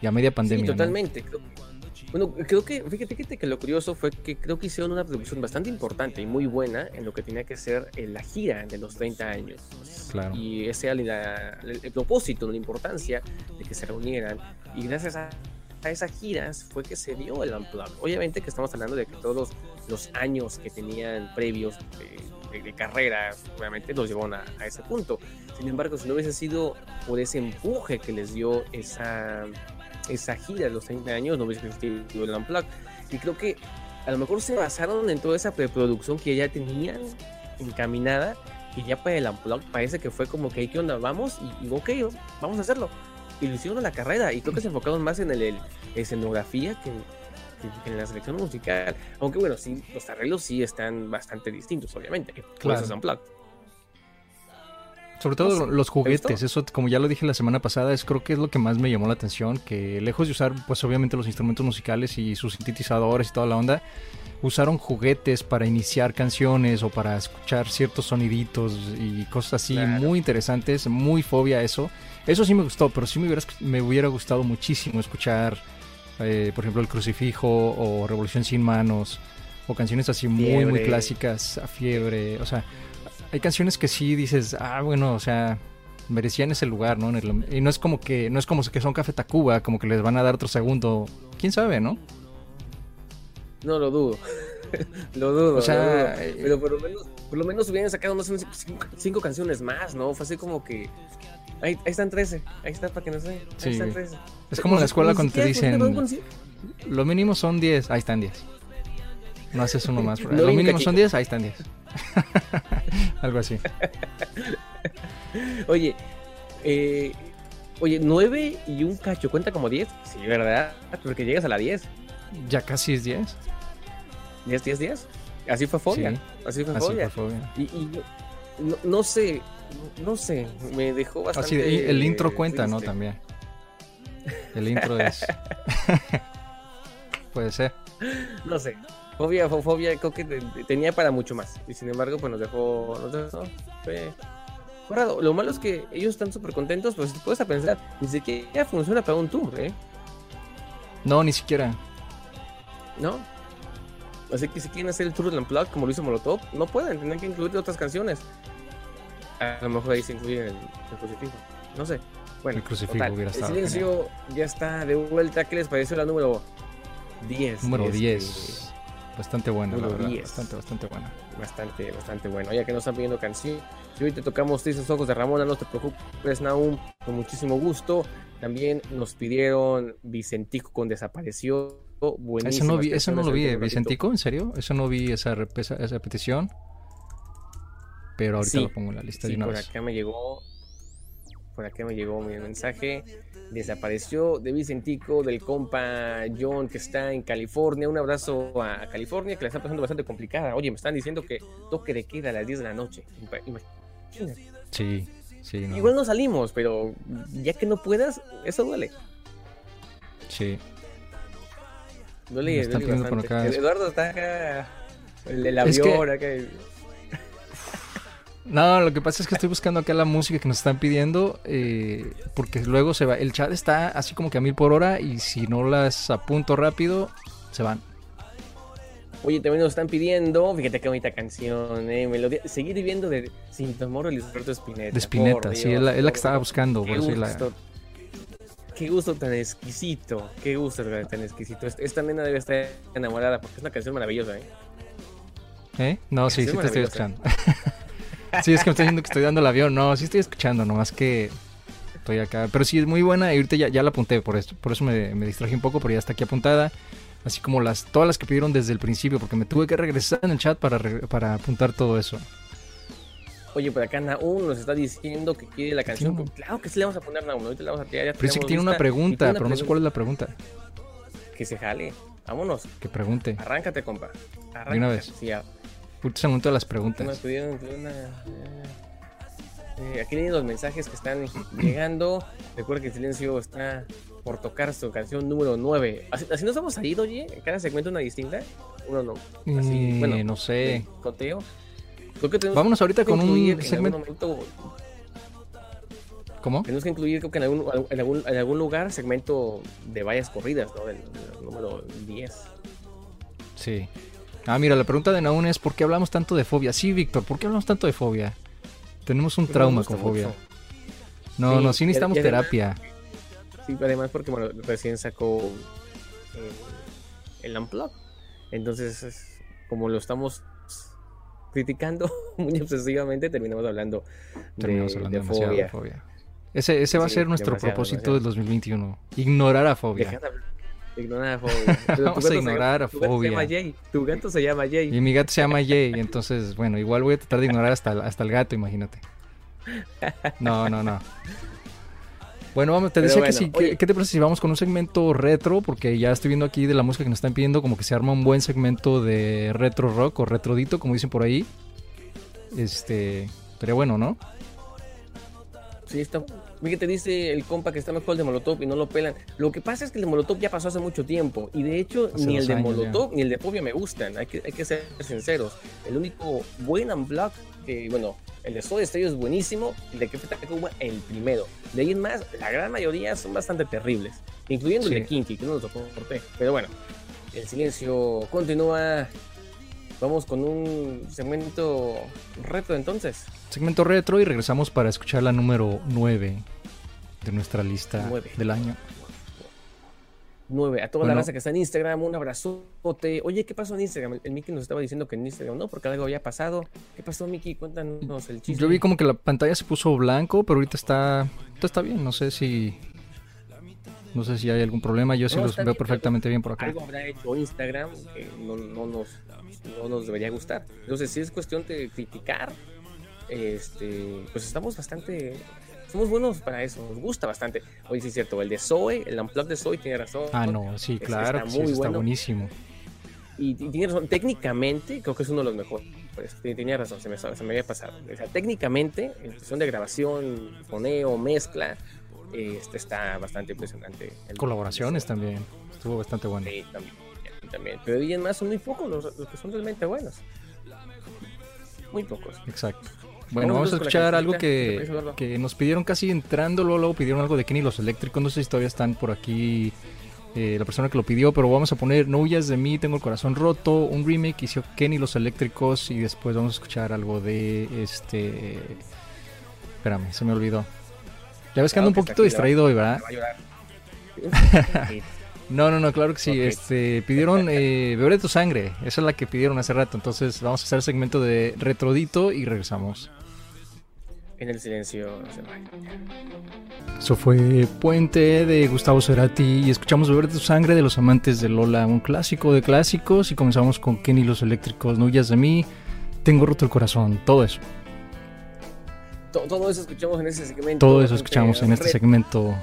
[SPEAKER 1] Y a media pandemia.
[SPEAKER 2] Sí, totalmente. Bueno, creo que, fíjate, fíjate, que lo curioso fue que creo que hicieron una producción bastante importante y muy buena en lo que tenía que ser eh, la gira de los 30 años.
[SPEAKER 1] Claro.
[SPEAKER 2] Y ese era el, el propósito, la importancia de que se reunieran. Y gracias a a esas giras fue que se dio el Unplugged. Obviamente que estamos hablando de que todos los años que tenían previos de, carrera, obviamente los llevaron a, ese punto. Sin embargo, si no hubiese sido por ese empuje que les dio esa, esa gira de los 30 años, no hubiese existido el Unplugged. Y creo que a lo mejor se basaron en toda esa preproducción que ya tenían encaminada y ya para el Unplugged parece que fue como que, ¿qué onda? Vamos y, y ok, vamos a hacerlo y lo hicieron la carrera. Y creo que se enfocaron más en el, escenografía que, en la selección musical. Aunque bueno, sí, los arreglos sí están bastante distintos, obviamente. Claro.
[SPEAKER 1] Sobre todo los juguetes, eso como ya lo dije la semana pasada, es creo que es lo que más me llamó la atención, que lejos de usar pues obviamente los instrumentos musicales y sus sintetizadores y toda la onda, usaron juguetes para iniciar canciones o para escuchar ciertos soniditos y cosas así muy interesantes, muy fobia eso. Eso sí me gustó, pero sí me hubiera, me hubiera gustado muchísimo escuchar, eh, por ejemplo, El Crucifijo o Revolución sin Manos o canciones así muy, muy clásicas, a fiebre. O sea, hay canciones que sí dices, ah, bueno, o sea, merecían ese lugar, ¿no? y no es como que no es como que son Café Tacuba, como que les van a dar otro segundo. ¿Quién sabe, no?
[SPEAKER 2] No lo dudo. lo dudo.
[SPEAKER 1] O sea,
[SPEAKER 2] lo dudo.
[SPEAKER 1] eh,
[SPEAKER 2] Pero por lo menos, por lo menos hubieran sacado sé, cinco, cinco canciones más, ¿no? Fue así como que. Ahí, ahí están 13. Ahí está para que no sé. Ahí
[SPEAKER 1] Sí.
[SPEAKER 2] están 13.
[SPEAKER 1] Es como en la escuela
[SPEAKER 2] Ni
[SPEAKER 1] cuando te dicen, lo mínimo son 10, ahí están 10. No haces uno más.
[SPEAKER 2] No
[SPEAKER 1] lo mínimo son 10, ahí están 10. Algo así.
[SPEAKER 2] Oye, eh, oye, 9 y un cacho, ¿cuenta como 10? Sí, ¿verdad? Porque llegas a la 10.
[SPEAKER 1] Ya casi es 10.
[SPEAKER 2] 10, 10, 10. Así fue Fobia.
[SPEAKER 1] Sí.
[SPEAKER 2] Así fue
[SPEAKER 1] Así
[SPEAKER 2] Fobia.
[SPEAKER 1] fue Fobia.
[SPEAKER 2] Y, y no, no sé, no sé, me dejó bastante.
[SPEAKER 1] Así de- el intro cuenta, ¿no?
[SPEAKER 2] triste.
[SPEAKER 1] También. El intro es. Puede ser.
[SPEAKER 2] No sé. Fobia, fo- fobia, creo que te- te- tenía para mucho más. Y sin embargo, pues nos dejó. Nos dejó fue, fue raro. Lo malo es que ellos están súper contentos, pues si te puedes a pensar, ni siquiera funciona para un tour, ¿eh?
[SPEAKER 1] No, ni siquiera.
[SPEAKER 2] ¿No? Así que si quieren hacer el tour del Unplugged como lo hizo Molotov, no pueden, tendrán que incluir otras canciones. A lo mejor ahí se incluye el, el crucifijo. No sé. Bueno,
[SPEAKER 1] El crucifijo
[SPEAKER 2] total,
[SPEAKER 1] hubiera
[SPEAKER 2] el
[SPEAKER 1] estado
[SPEAKER 2] silencio ya está de vuelta. ¿Qué les pareció la número 10?
[SPEAKER 1] Número
[SPEAKER 2] Este,
[SPEAKER 1] 10. Bastante buena, la verdad.
[SPEAKER 2] 10.
[SPEAKER 1] Bastante, bastante buena.
[SPEAKER 2] Bastante, bastante bueno. Ya que nos están pidiendo canción. Si hoy te tocamos Tristes Ojos de Ramona, no te preocupes, Naum, con muchísimo gusto. También nos pidieron Vicentico con Desapareció.
[SPEAKER 1] Eso
[SPEAKER 2] Buenísimo.
[SPEAKER 1] no, vi, eso no lo vi, eh, Vicentico, ¿en serio? Eso no vi esa, esa, esa petición. Pero ahorita
[SPEAKER 2] Sí,
[SPEAKER 1] lo pongo en la lista
[SPEAKER 2] Sí,
[SPEAKER 1] de una
[SPEAKER 2] por
[SPEAKER 1] vez.
[SPEAKER 2] acá me llegó. Por acá me llegó mi mensaje. Desapareció de Vicentico, del compa John que está en California. Un abrazo a California que la está pasando bastante complicada. Oye, me están diciendo que toque de queda a las 10 de la noche. Imagínate.
[SPEAKER 1] Sí, sí, no.
[SPEAKER 2] Igual no salimos, pero ya que no puedas, eso duele.
[SPEAKER 1] Sí.
[SPEAKER 2] Duele,
[SPEAKER 1] Me están
[SPEAKER 2] duele bastante.
[SPEAKER 1] acá.
[SPEAKER 2] Eduardo está acá. El del
[SPEAKER 1] Es que-
[SPEAKER 2] avión, acá.
[SPEAKER 1] No, lo que pasa es que estoy buscando acá la música que nos están pidiendo, eh, porque luego se va, el chat está así como que a mil por hora y si no las apunto rápido, se van.
[SPEAKER 2] Oye, también nos están pidiendo, fíjate qué bonita canción, eh, melodía, seguir viviendo de Sin Temor de Luis Alberto Espineta.
[SPEAKER 1] De Spinetta, sí, es la, es la
[SPEAKER 2] por
[SPEAKER 1] que estaba buscando.
[SPEAKER 2] Qué
[SPEAKER 1] eso la-
[SPEAKER 2] gusto, qué gusto tan exquisito, qué gusto tan exquisito. Esta, nena debe estar enamorada porque es una canción maravillosa, ¿eh?
[SPEAKER 1] ¿Eh? No, sí,
[SPEAKER 2] Sí,
[SPEAKER 1] te estoy escuchando. sí, es que me estoy diciendo que estoy dando el avión. No, sí estoy escuchando, nomás que estoy acá. Pero sí, es muy buena y ahorita ya, ya la apunté, por esto. Por eso me, me distraje un poco, pero ya está aquí apuntada. Así como las todas las que pidieron desde el principio, porque me tuve que regresar en el chat para, para apuntar todo eso.
[SPEAKER 2] Oye, por acá Naum nos está diciendo que quiere la canción. Claro que sí le vamos a poner Naum, ahorita le vamos a tirar. Ya
[SPEAKER 1] Pero dice que tiene una pregunta,
[SPEAKER 2] tiene una
[SPEAKER 1] pero no sé cuál es la pregunta.
[SPEAKER 2] Que se jale. Vámonos,
[SPEAKER 1] Que pregunte.
[SPEAKER 2] arráncate, compa. Arráncate.
[SPEAKER 1] una vez.
[SPEAKER 2] Sí, ya.
[SPEAKER 1] El momento de las preguntas.
[SPEAKER 2] pidieron una, eh, eh, aquí tienen los mensajes que están llegando. Recuerda que el silencio está por tocar su canción número 9. Así, así nos a ir, oye. En cada segmento una distinta. Uno no. Así,
[SPEAKER 1] Eh,
[SPEAKER 2] bueno,
[SPEAKER 1] no sé.
[SPEAKER 2] Coteo. Creo que tenemos
[SPEAKER 1] Vámonos ahorita
[SPEAKER 2] que
[SPEAKER 1] con un
[SPEAKER 2] en
[SPEAKER 1] segmento.
[SPEAKER 2] momento-
[SPEAKER 1] ¿Cómo?
[SPEAKER 2] tenemos que incluir, creo que en algún, en algún, en algún lugar, segmento de vallas corridas, ¿no? Del, del número 10.
[SPEAKER 1] Sí. Ah, mira, la pregunta de Naun es ¿por qué hablamos tanto de fobia? Sí, Víctor, ¿por qué hablamos tanto de fobia? Tenemos un trauma con fobia.
[SPEAKER 2] mucho.
[SPEAKER 1] No,
[SPEAKER 2] Sí,
[SPEAKER 1] no, sí necesitamos
[SPEAKER 2] y además-
[SPEAKER 1] terapia.
[SPEAKER 2] Sí, además porque bueno, recién sacó eh, el Unplug. Entonces, es- como lo estamos criticando muy obsesivamente, terminamos hablando de,
[SPEAKER 1] Terminamos hablando
[SPEAKER 2] de
[SPEAKER 1] demasiado
[SPEAKER 2] fobia.
[SPEAKER 1] de fobia. Ese, ese va a ser nuestro propósito
[SPEAKER 2] demasiado.
[SPEAKER 1] del 2021. Ignorar a fobia.
[SPEAKER 2] De hablar- ignorar a fobia. Pero
[SPEAKER 1] Vamos a
[SPEAKER 2] se
[SPEAKER 1] ignorar a
[SPEAKER 2] llama- tu gato se llama
[SPEAKER 1] fobia.
[SPEAKER 2] Jay. Tu gato se llama Jay.
[SPEAKER 1] Y mi gato se llama Jay, entonces, bueno, igual voy a tratar de ignorar hasta, el- hasta el gato, imagínate. No, no, no. Bueno, vamos, te
[SPEAKER 2] Pero
[SPEAKER 1] decía que sí. ¿Qué,
[SPEAKER 2] oye.
[SPEAKER 1] qué te parece si vamos con un segmento retro? Porque ya estoy viendo aquí de la música que nos están pidiendo, como que se arma un buen segmento de retro rock o retrodito, como dicen por ahí. Este, sería bueno, ¿no?
[SPEAKER 2] Sí, está. Fíjate, dice el compa que está mejor el de Molotov y no lo pelan. Lo que pasa es que el de Molotov ya pasó hace mucho tiempo. Y de hecho,
[SPEAKER 1] Hace
[SPEAKER 2] ni el de
[SPEAKER 1] años
[SPEAKER 2] Molotov ni el de Fobia me gustan. Hay que, hay que ser sinceros. El único buen unblock, que bueno, el de Soda Stereo es buenísimo. El de Café Tacuba, el primero. De ahí en más, la gran mayoría son bastante terribles. Incluyendo el de Kinky, que no lo soporté. Pero bueno, el silencio continúa. Vamos con un segmento reto entonces.
[SPEAKER 1] Segmento retro y regresamos para escuchar la número 9 de nuestra lista
[SPEAKER 2] Nueve.
[SPEAKER 1] del año.
[SPEAKER 2] 9. A toda la raza que está en Instagram, un abrazote. Oye, ¿qué pasó en Instagram? El, Mickey nos estaba diciendo que en Instagram no, porque algo había pasado. ¿Qué pasó, Mickey? Cuéntanos el chiste.
[SPEAKER 1] Yo vi como que la pantalla se puso blanco, pero ahorita está, está bien. No sé si no sé si hay algún problema, yo sí los veo perfectamente bien por acá.
[SPEAKER 2] Algo habrá hecho Instagram que no, no, nos, no nos debería gustar. Entonces, si es cuestión de criticar, este, pues estamos bastante somos buenos para eso, nos gusta bastante. Oye, sí es cierto, el de Zoe, el Unplugged de Zoe tiene razón.
[SPEAKER 1] Ah, no, sí, claro, está, muy está buenísimo.
[SPEAKER 2] Y, tiene razón, técnicamente creo que es uno de los mejores. Pues, tenía razón, se me, se me había pasado. O sea, técnicamente, en cuestión de grabación, foneo, mezcla, este está bastante impresionante.
[SPEAKER 1] Colaboraciones también, estuvo bastante bueno.
[SPEAKER 2] Sí, también, también. Pero bien más son muy pocos los, los que son realmente buenos. Muy pocos.
[SPEAKER 1] Exacto. Bueno, vamos a escuchar algo que, que, nos pidieron casi entrando, luego, pidieron algo de Kenny los eléctricos, no sé si todavía están por aquí eh, la persona que lo pidió, pero vamos a poner No huyas de mí, tengo el corazón roto, un remake hizo Kenny los eléctricos y después vamos a escuchar algo de este... Espérame, se me olvidó. Ya ves que ando un poquito distraído hoy, ¿verdad? no, no, no, claro que sí. Este, pidieron eh, Beber de tu sangre. Esa es la que pidieron hace rato. Entonces vamos a hacer el segmento de Retrodito y regresamos.
[SPEAKER 2] En el silencio
[SPEAKER 1] Eso fue Puente de Gustavo Cerati y escuchamos Beber de tu sangre de los amantes de Lola, un clásico de clásicos y comenzamos con Kenny los eléctricos, no huyas de mí, tengo roto el corazón, todo eso
[SPEAKER 2] todo eso escuchamos en ese segmento.
[SPEAKER 1] Todo eso escuchamos en este segmento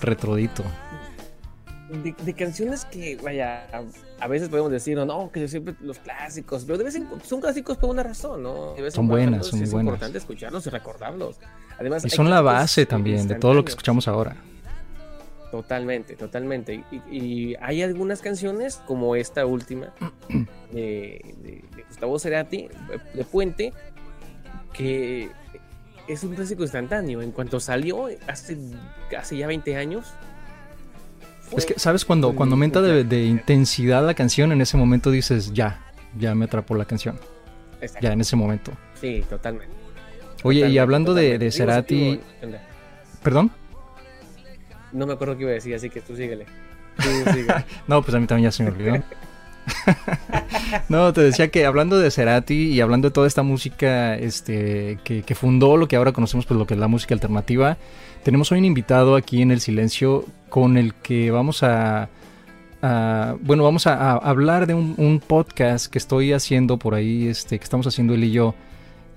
[SPEAKER 1] retrodito.
[SPEAKER 2] De, canciones que, vaya, a, veces podemos decir, no, que siempre los clásicos, pero de vez en, son clásicos por una razón, ¿no?
[SPEAKER 1] son buenas, son muy buenas.
[SPEAKER 2] Es importante escucharlos y recordarlos. Además,
[SPEAKER 1] y son la base también de todo lo que escuchamos ahora.
[SPEAKER 2] Totalmente, totalmente. Y, hay algunas canciones, como esta última, de, de Gustavo Cerati, de Puente, que es un clásico instantáneo. En cuanto salió, hace, hace ya 20 años.
[SPEAKER 1] Es que, ¿sabes? Cuando, cuando aumenta de, intensidad la canción, en ese momento dices, ya, ya me atrapó la canción. Ya, en ese momento.
[SPEAKER 2] Sí, totalmente.
[SPEAKER 1] Oye, y hablando de, de Cerati... ¿Perdón?
[SPEAKER 2] No me acuerdo qué iba a decir, así que tú síguele.
[SPEAKER 1] no, pues a mí también ya se me olvidó. no, te decía que hablando de Cerati y hablando de toda esta música este, que, fundó lo que ahora conocemos, pues lo que es la música alternativa, tenemos hoy un invitado aquí en El Silencio con el que vamos a, bueno, vamos a, hablar de un, podcast que estoy haciendo por ahí, este, que estamos haciendo él y yo,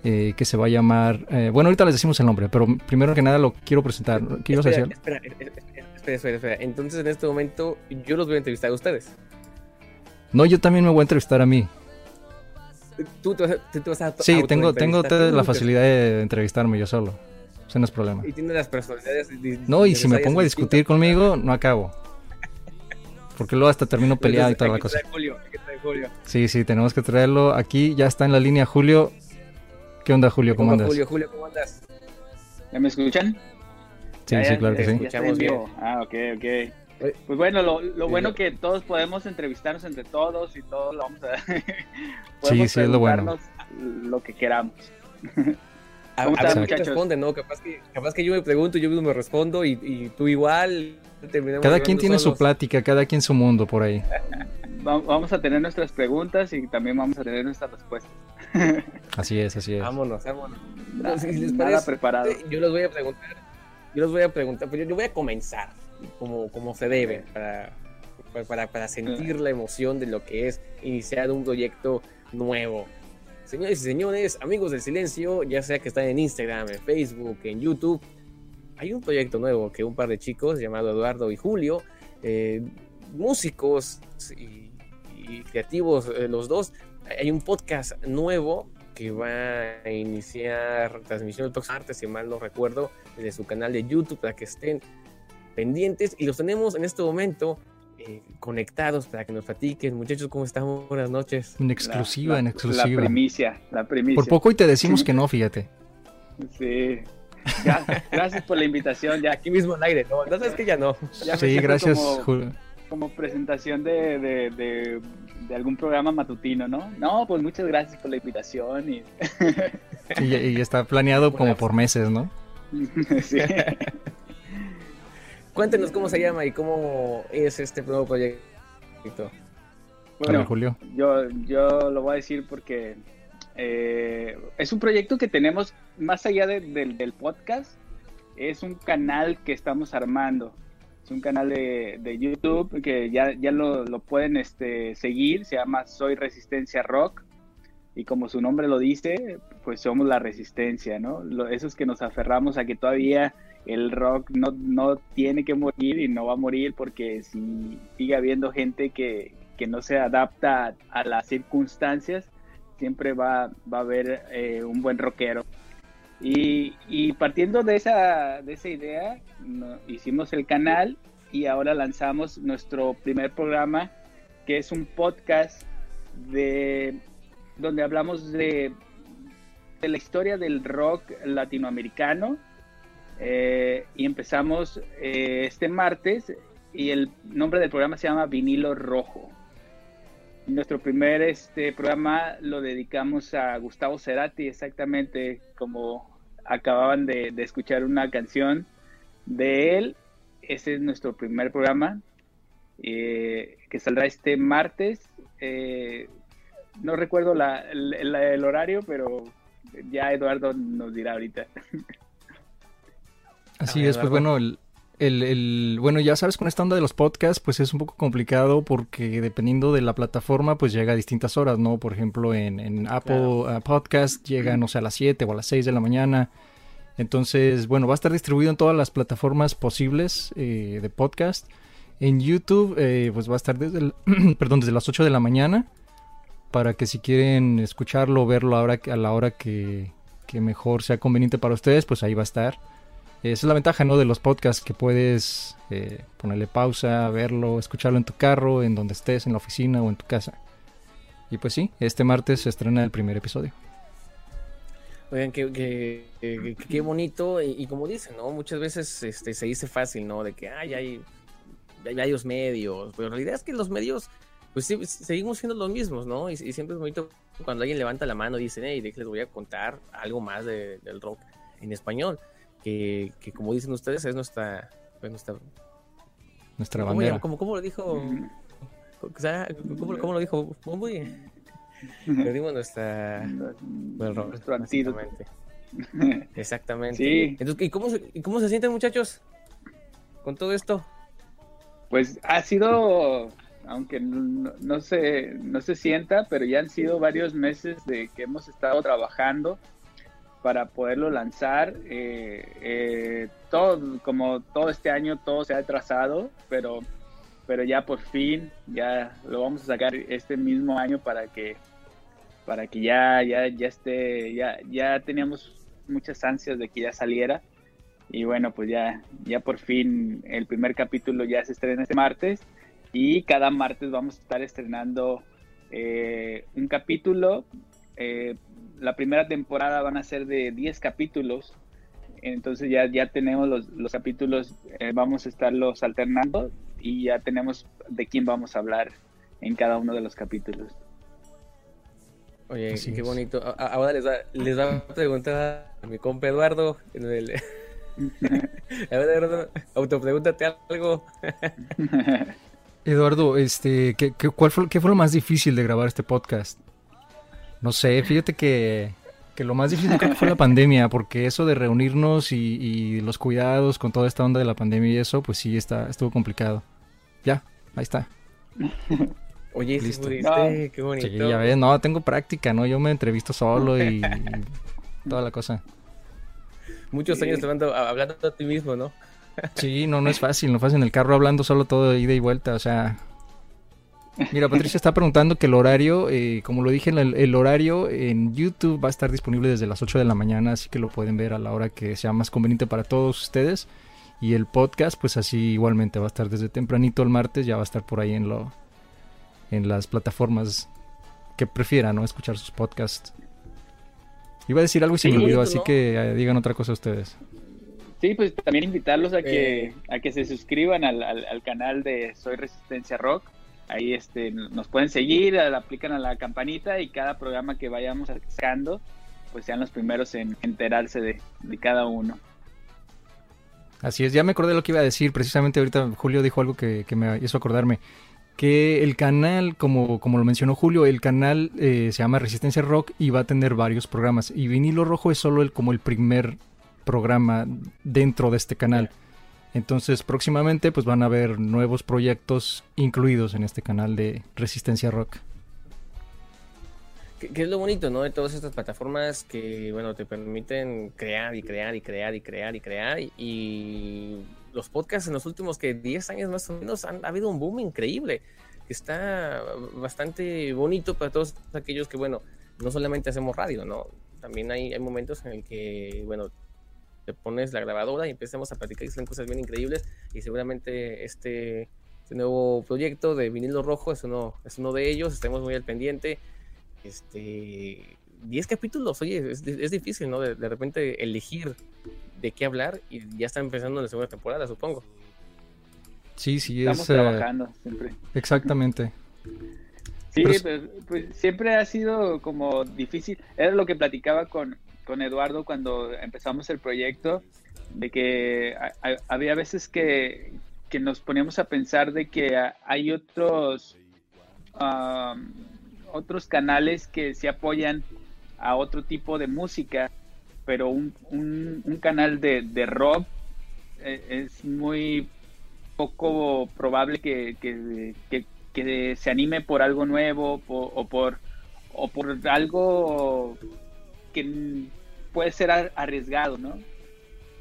[SPEAKER 1] eh, que se va a llamar, eh, bueno, ahorita les decimos el nombre, pero primero que nada lo quiero presentar. ¿Qué ibas a decir?
[SPEAKER 2] Espera, espera, espera, espera. Entonces en este momento yo los voy a entrevistar a ustedes.
[SPEAKER 1] No, yo también me voy a entrevistar a mí.
[SPEAKER 2] Tú te vas a,
[SPEAKER 1] Sí, tengo, tengo la facilidad de entrevistarme yo solo. Eso no es problema.
[SPEAKER 2] Y tiene las personalidades.
[SPEAKER 1] no, y si me pongo a discutir conmigo, no acabo. Porque luego hasta termino peleado y toda la cosa. Julio, Julio. Sí, sí, tenemos que traerlo. Aquí ya está en la línea Julio. ¿Qué onda, Julio? ¿Cómo, andas?
[SPEAKER 2] Julio, Julio, ¿cómo andas?
[SPEAKER 3] ¿Ya me escuchan?
[SPEAKER 1] Sí, sí, claro que sí.
[SPEAKER 2] Escuchamos.
[SPEAKER 3] Ah, ok, ok. Pues bueno, lo, lo bueno que todos podemos entrevistarnos entre todos y todos lo vamos a...
[SPEAKER 1] sí, sí, es lo bueno.
[SPEAKER 3] Lo que queramos.
[SPEAKER 2] ¿Cómo están, muchachos? Responde, ¿no? Capaz que, capaz que yo me pregunto, yo mismo me respondo y, y tú igual.
[SPEAKER 1] Cada quien tiene su plática, cada quien su mundo por ahí.
[SPEAKER 3] vamos a tener nuestras preguntas y también vamos a tener nuestras respuestas.
[SPEAKER 1] así es, así es.
[SPEAKER 2] Vámonos, vámonos.
[SPEAKER 3] si les parece, preparado.
[SPEAKER 2] Yo les voy a preguntar, yo les voy a preguntar, pues yo voy a comenzar como, como se debe, para, para, para sentir la emoción de lo que es iniciar un proyecto nuevo. Señores y señores, amigos del silencio, ya sea que están en Instagram, en Facebook, en YouTube, hay un proyecto nuevo que un par de chicos llamado Eduardo y Julio, eh, músicos y, creativos eh, los dos, hay un podcast nuevo que va a iniciar transmisión el próximo martes, si mal no recuerdo, desde su canal de YouTube para que estén pendientes y los tenemos en este momento eh, conectados para que nos platiquen. Muchachos, ¿cómo están? Buenas noches.
[SPEAKER 1] En exclusiva, en exclusiva.
[SPEAKER 3] La primicia, la primicia.
[SPEAKER 1] Por poco y te decimos que no, fíjate.
[SPEAKER 3] Sí. gracias por la invitación, ya aquí mismo al aire, ¿no? No sabes que ya no.
[SPEAKER 1] sí, gracias,
[SPEAKER 3] como, como presentación de, de, de, algún programa matutino, ¿no? No, pues muchas gracias por la invitación. Y,
[SPEAKER 1] y, está planeado como por meses, ¿no?
[SPEAKER 2] sí. Cuéntenos cómo se llama y cómo es este nuevo proyecto.
[SPEAKER 3] Bueno, Julio. Yo, yo lo voy a decir porque eh, es un proyecto que tenemos más allá del podcast. Es un canal que estamos armando. Es un canal de, YouTube que ya, ya lo, pueden este, seguir. Se llama Soy Resistencia Rock. Y como su nombre lo dice, pues somos la resistencia, ¿no? Lo, esos que nos aferramos a que todavía el rock no, no tiene que morir y no va a morir porque si sigue habiendo gente que, que no se adapta a, las circunstancias, siempre va, va a haber eh, un buen rockero. Y, y, partiendo de esa, de esa idea, hicimos el canal y ahora lanzamos nuestro primer programa, que es un podcast de donde hablamos de, de la historia del rock latinoamericano. Eh, y empezamos eh, este martes y el nombre del programa se llama Vinilo Rojo. Nuestro primer este, programa lo dedicamos a Gustavo Cerati, exactamente como acababan de, escuchar una canción de él. Ese es nuestro primer programa eh, que saldrá este martes. No recuerdo el, horario, pero ya Eduardo nos dirá ahorita.
[SPEAKER 1] Así es, pues bueno, el, el, bueno, ya sabes, con esta onda de los podcasts, pues es un poco complicado porque dependiendo de la plataforma, pues llega a distintas horas, ¿no? Por ejemplo, en, Apple uh, Podcast llega, no sé, a las 7 o a las 6 de la mañana. Entonces, bueno, va a estar distribuido en todas las plataformas posibles eh, de podcast. En YouTube, eh, pues va a estar desde, perdón, desde las 8 de la mañana para que si quieren escucharlo o verlo ahora, a la hora que, que mejor sea conveniente para ustedes, pues ahí va a estar. Esa es la ventaja, ¿no? De los podcasts que puedes eh, ponerle pausa, verlo, escucharlo en tu carro, en donde estés, en la oficina o en tu casa. Y pues sí, este martes se estrena el primer episodio.
[SPEAKER 2] Oigan, qué, qué, bonito. Y, como dicen, ¿no? Muchas veces este, se dice fácil, ¿no? De que ay, hay, hay los medios. Pero la realidad es que los medios, pues sí, seguimos siendo los mismos, ¿no? Y, siempre es bonito cuando alguien levanta la mano y dice, hey, les voy a contar algo más del rock en español que, como dicen ustedes es nuestra pues, nuestra,
[SPEAKER 1] nuestra bandera.
[SPEAKER 2] ¿Cómo, cómo, lo dijo? ¿Cómo, cómo lo dijo? Muy le dimos nuestra
[SPEAKER 3] bueno, nuestro
[SPEAKER 2] Exactamente. Exactamente. Sí. Entonces, ¿y cómo, se, cómo se sienten muchachos con todo esto?
[SPEAKER 3] Pues ha sido, aunque no, no, se, no se sienta, pero ya han sido varios meses de que hemos estado trabajando para poderlo lanzar. Eh, eh, todo, como todo este año, todo se ha atrasado, pero, pero ya por fin, ya lo vamos a sacar este mismo año para que, para que ya, ya, ya esté, ya, ya teníamos muchas ansias de que ya saliera. Y bueno, pues ya, ya por fin el primer capítulo ya se estrena este martes y cada martes vamos a estar estrenando eh, un capítulo la primera temporada van a ser de 10 capítulos. Entonces ya, ya tenemos los, capítulos, eh, vamos a estarlos alternando y ya tenemos de quién vamos a hablar en cada uno de los capítulos.
[SPEAKER 2] Oye, qué bonito. Ahora les va, les va a preguntar a mi compa Eduardo. En el... a ver, Eduardo, autopregúntate algo.
[SPEAKER 1] Eduardo, este, ¿qué, qué, cuál fue, ¿qué fue lo más difícil de grabar este podcast? No sé, fíjate que, lo más difícil creo que fue la pandemia, porque eso de reunirnos y, los cuidados con toda esta onda de la pandemia y eso, pues sí, está, estuvo complicado. Ya, ahí está.
[SPEAKER 2] Oye, listo. qué bonito. Sí,
[SPEAKER 1] ya ves, no, tengo práctica, ¿no? Yo me entrevisto solo y, toda la cosa.
[SPEAKER 2] Muchos años hablando, hablando a ti mismo, ¿no?
[SPEAKER 1] sí, no, no es fácil, no es fácil en el carro hablando solo todo de ida y vuelta, o sea, Mira, Patricia está preguntando que el horario, eh, como lo dije, el, el, horario en YouTube va a estar disponible desde las 8 de la mañana, así que lo pueden ver a la hora que sea más conveniente para todos ustedes. Y el podcast, pues así igualmente va a estar desde tempranito el martes, ya va a estar por ahí en lo en las plataformas que prefieran, ¿no? Escuchar sus podcasts. Iba a decir algo y se me olvidó, así que eh, digan otra cosa ustedes.
[SPEAKER 3] Sí, pues también invitarlos a que, eh. a que se suscriban al, al canal de Soy Resistencia Rock Ahí este, nos pueden seguir, aplican a la campanita y cada programa que vayamos sacando, pues sean los primeros en enterarse de, cada uno.
[SPEAKER 1] Así es, ya me acordé de lo que iba a decir. Precisamente ahorita Julio dijo algo que, me hizo acordarme. Que el canal, como, como lo mencionó Julio, el canal eh, se llama Resistencia Rock y va a tener varios programas. Y Vinilo Rojo es solo el, como el primer programa dentro de este canal. Entonces próximamente pues van a haber nuevos proyectos incluidos en este canal de Resistencia Rock.
[SPEAKER 2] Que, es lo bonito, ¿no? De todas estas plataformas que, bueno, te permiten crear y crear y crear y crear y crear. Y, los podcasts en los últimos que 10 años más o menos han ha habido un boom increíble. Está bastante bonito para todos aquellos que, bueno, no solamente hacemos radio, ¿no? También hay, hay momentos en el que, bueno, te pones la grabadora y empecemos a platicar y salen cosas bien increíbles. Y seguramente este, este, nuevo proyecto de vinilo rojo es uno, es uno de ellos. Estemos muy al pendiente. Este, 10 capítulos, oye, es, difícil, ¿no? De, repente elegir de qué hablar y ya está empezando la segunda temporada, supongo.
[SPEAKER 1] Sí, sí,
[SPEAKER 3] Estamos trabajando siempre.
[SPEAKER 1] Exactamente.
[SPEAKER 3] Sí, pues, pues, siempre ha sido como difícil. Era lo que platicaba con, con Eduardo cuando empezamos el proyecto, de que había veces que, nos poníamos a pensar de que hay otros, otros canales que se apoyan a otro tipo de música, pero un, canal de, rock eh, es muy poco probable que, se anime por algo nuevo o por o por algo que puede ser arriesgado, ¿no?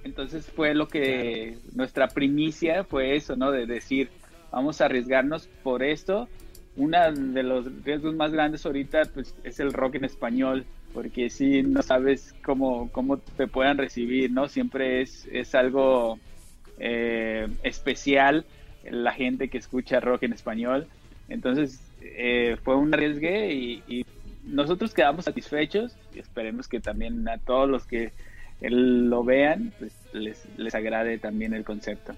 [SPEAKER 3] Entonces fue lo que nuestra primicia fue eso, ¿no? De decir, vamos a arriesgarnos por esto. Uno de los riesgos más grandes ahorita pues, es el rock en español, porque si no sabes cómo, cómo te puedan recibir, ¿no? Siempre es, es algo eh, especial la gente que escucha rock en español. Entonces eh, fue un arriesgue y nosotros quedamos satisfechos y esperemos que también a todos los que lo vean, pues les, les agrade también el concepto.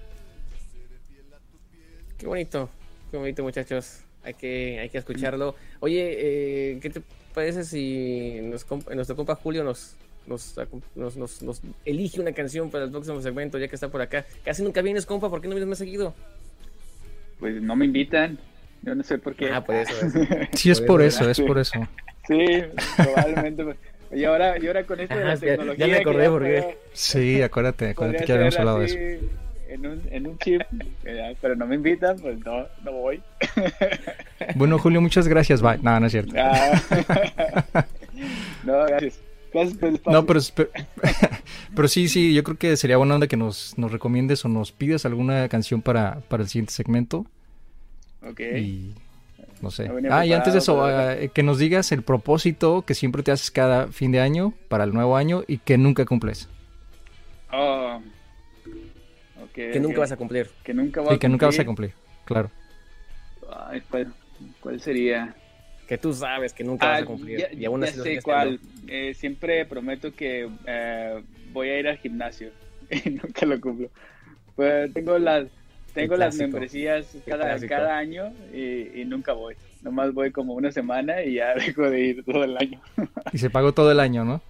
[SPEAKER 2] Qué bonito, qué bonito muchachos. Hay que, hay que escucharlo. Oye, eh, ¿qué te parece si nuestro compa Julio nos, nos, nos, nos, elige una canción para el próximo segmento, ya que está por acá? Casi nunca vienes, compa, ¿por qué no vienes más seguido?
[SPEAKER 3] Pues no me invitan. Yo no sé por qué.
[SPEAKER 2] Ah, por eso.
[SPEAKER 1] sí, es por eso, es por eso.
[SPEAKER 3] Sí, probablemente. Pues. Y ahora, y ahora con esto de la tecnología.
[SPEAKER 2] Ya me acordé porque.
[SPEAKER 1] Sí, acuérdate, acuérdate que habíamos hablado de eso.
[SPEAKER 3] En un, en un chip, pero no me invitan, pues no, no voy.
[SPEAKER 1] Bueno, Julio, muchas gracias. Bye. No, no es cierto. Ah.
[SPEAKER 3] no, gracias.
[SPEAKER 1] no, pero, pero, sí, sí, yo creo que sería buena onda que nos, nos recomiendes o nos pides alguna canción para, para el siguiente segmento.
[SPEAKER 3] Ok.
[SPEAKER 1] Y no sé. ah, y antes de eso, ah, que nos digas el propósito que siempre te haces cada fin de año para el nuevo año y que nunca cumples.
[SPEAKER 3] Oh.
[SPEAKER 2] que nunca vas a cumplir.
[SPEAKER 3] Que nunca vas
[SPEAKER 1] sí, que nunca vas a cumplir, claro.
[SPEAKER 3] Ay, ¿cuál, sería?
[SPEAKER 2] Que tú sabes que nunca vas a ah, cumplir.
[SPEAKER 3] y aún así sé cuál. Eh, siempre prometo que eh, voy a ir al gimnasio y nunca lo cumplo. Pues tengo las tengo las membresías cada, cada año y, nunca voy. Nomás voy como una semana y ya dejo de ir todo el año.
[SPEAKER 1] y se pagó todo el año, ¿no?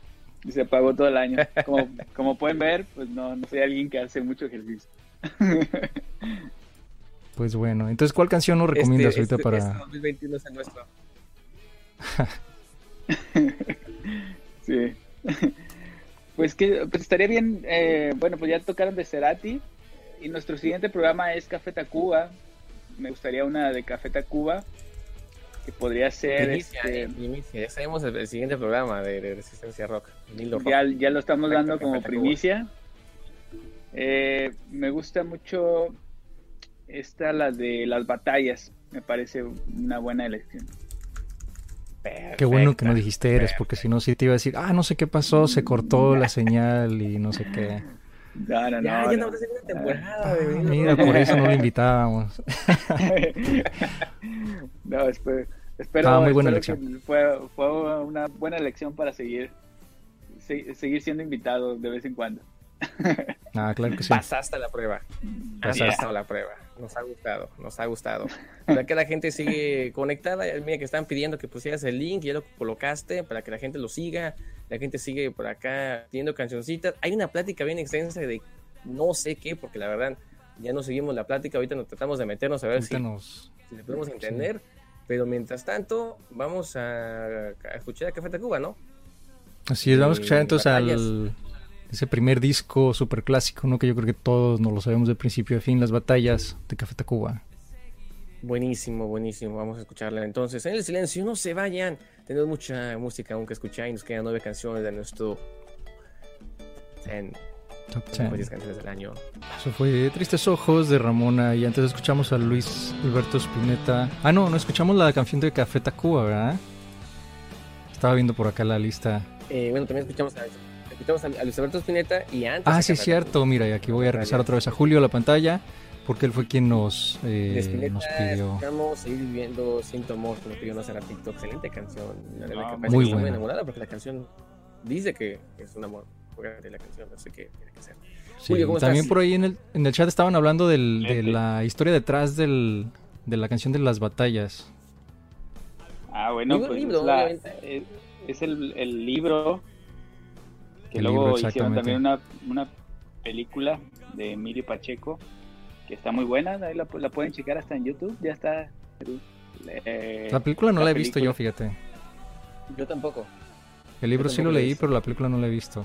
[SPEAKER 3] Y se pagó todo el año. Como, como pueden ver, pues no, no soy alguien que hace mucho ejercicio.
[SPEAKER 1] Pues bueno, entonces, ¿cuál canción nos recomiendas este, ahorita
[SPEAKER 2] este,
[SPEAKER 1] para...?
[SPEAKER 2] Este 2021 es el nuestro.
[SPEAKER 3] sí. Pues que pues estaría bien, eh, bueno, pues ya tocaron de Cerati, y nuestro siguiente programa es Café Tacuba. Me gustaría una de Café Tacuba, que podría ser...
[SPEAKER 2] Primicia, este... Eh, ya sabemos el, siguiente programa de, Resistencia Rock.
[SPEAKER 3] Ya, ya, lo estamos dando como primicia. Eh, me gusta mucho esta, la de las batallas. Me parece una buena elección.
[SPEAKER 1] qué bueno que no dijiste eres, porque si no, sí te iba a decir, ah, no sé qué pasó, se cortó la señal y no sé qué.
[SPEAKER 3] No, no,
[SPEAKER 2] ya, no. Ya no una temporada.
[SPEAKER 1] Ah, mira, por eso no lo invitábamos.
[SPEAKER 3] no, espero, espero, ah, muy buena elección. Fue, fue una buena elección para seguir, seguir siendo invitado de vez en cuando.
[SPEAKER 1] Ah, claro que sí.
[SPEAKER 2] Pasaste la prueba. Pasaste la prueba. Nos ha gustado, nos ha gustado. Para que la gente sigue conectada. Mira que están pidiendo que pusieras el link, ya lo colocaste para que la gente lo siga. La gente sigue por acá pidiendo cancioncitas. Hay una plática bien extensa de no sé qué, porque la verdad ya no seguimos la plática, ahorita nos tratamos de meternos a ver si, podemos entender. Pero mientras tanto, vamos a, escuchar a Café Tacuba, ¿no?
[SPEAKER 1] Así es, vamos a escuchar entonces al ese primer disco super clásico, ¿no? Que yo creo que todos nos lo sabemos de principio a fin, las batallas de Café Tacuba.
[SPEAKER 2] Buenísimo, buenísimo. Vamos a escucharla entonces. En el silencio, no se vayan. Tenemos mucha música aún que escuchar y nos quedan nueve canciones de nuestro en Top 10 canciones del año.
[SPEAKER 1] Eso fue Tristes Ojos de Ramona y antes escuchamos a Luis Alberto Spinetta. Ah, no, no escuchamos la canción de Café Tacuba, ¿verdad? Estaba viendo por acá la lista.
[SPEAKER 2] Eh, bueno, también escuchamos a a, Luis Alberto Spinetta y antes.
[SPEAKER 1] Ah, sí, es cierto. Mira, y aquí voy a regresar otra vez a Julio a la pantalla. Porque él fue quien nos, eh, nos pidió.
[SPEAKER 2] Estamos seguir viviendo sin tu amor, como pidió no hacer TikTok. Excelente canción.
[SPEAKER 1] Ah, muy buena.
[SPEAKER 2] enamorada porque la canción dice que es un amor. De la canción, así que tiene que ser.
[SPEAKER 1] Sí, Julio, ¿cómo también por ahí en el, en el chat estaban hablando del, de la historia detrás del, de la canción de las batallas.
[SPEAKER 3] Ah, bueno, pues es, es el, el libro que luego hicieron también una, una película de Emilio Pacheco que está muy buena, ahí la, pueden checar hasta en YouTube, ya está.
[SPEAKER 1] Eh, la película no la, he visto yo, fíjate.
[SPEAKER 2] Yo tampoco.
[SPEAKER 1] El libro sí lo leí, pero la película no la he visto.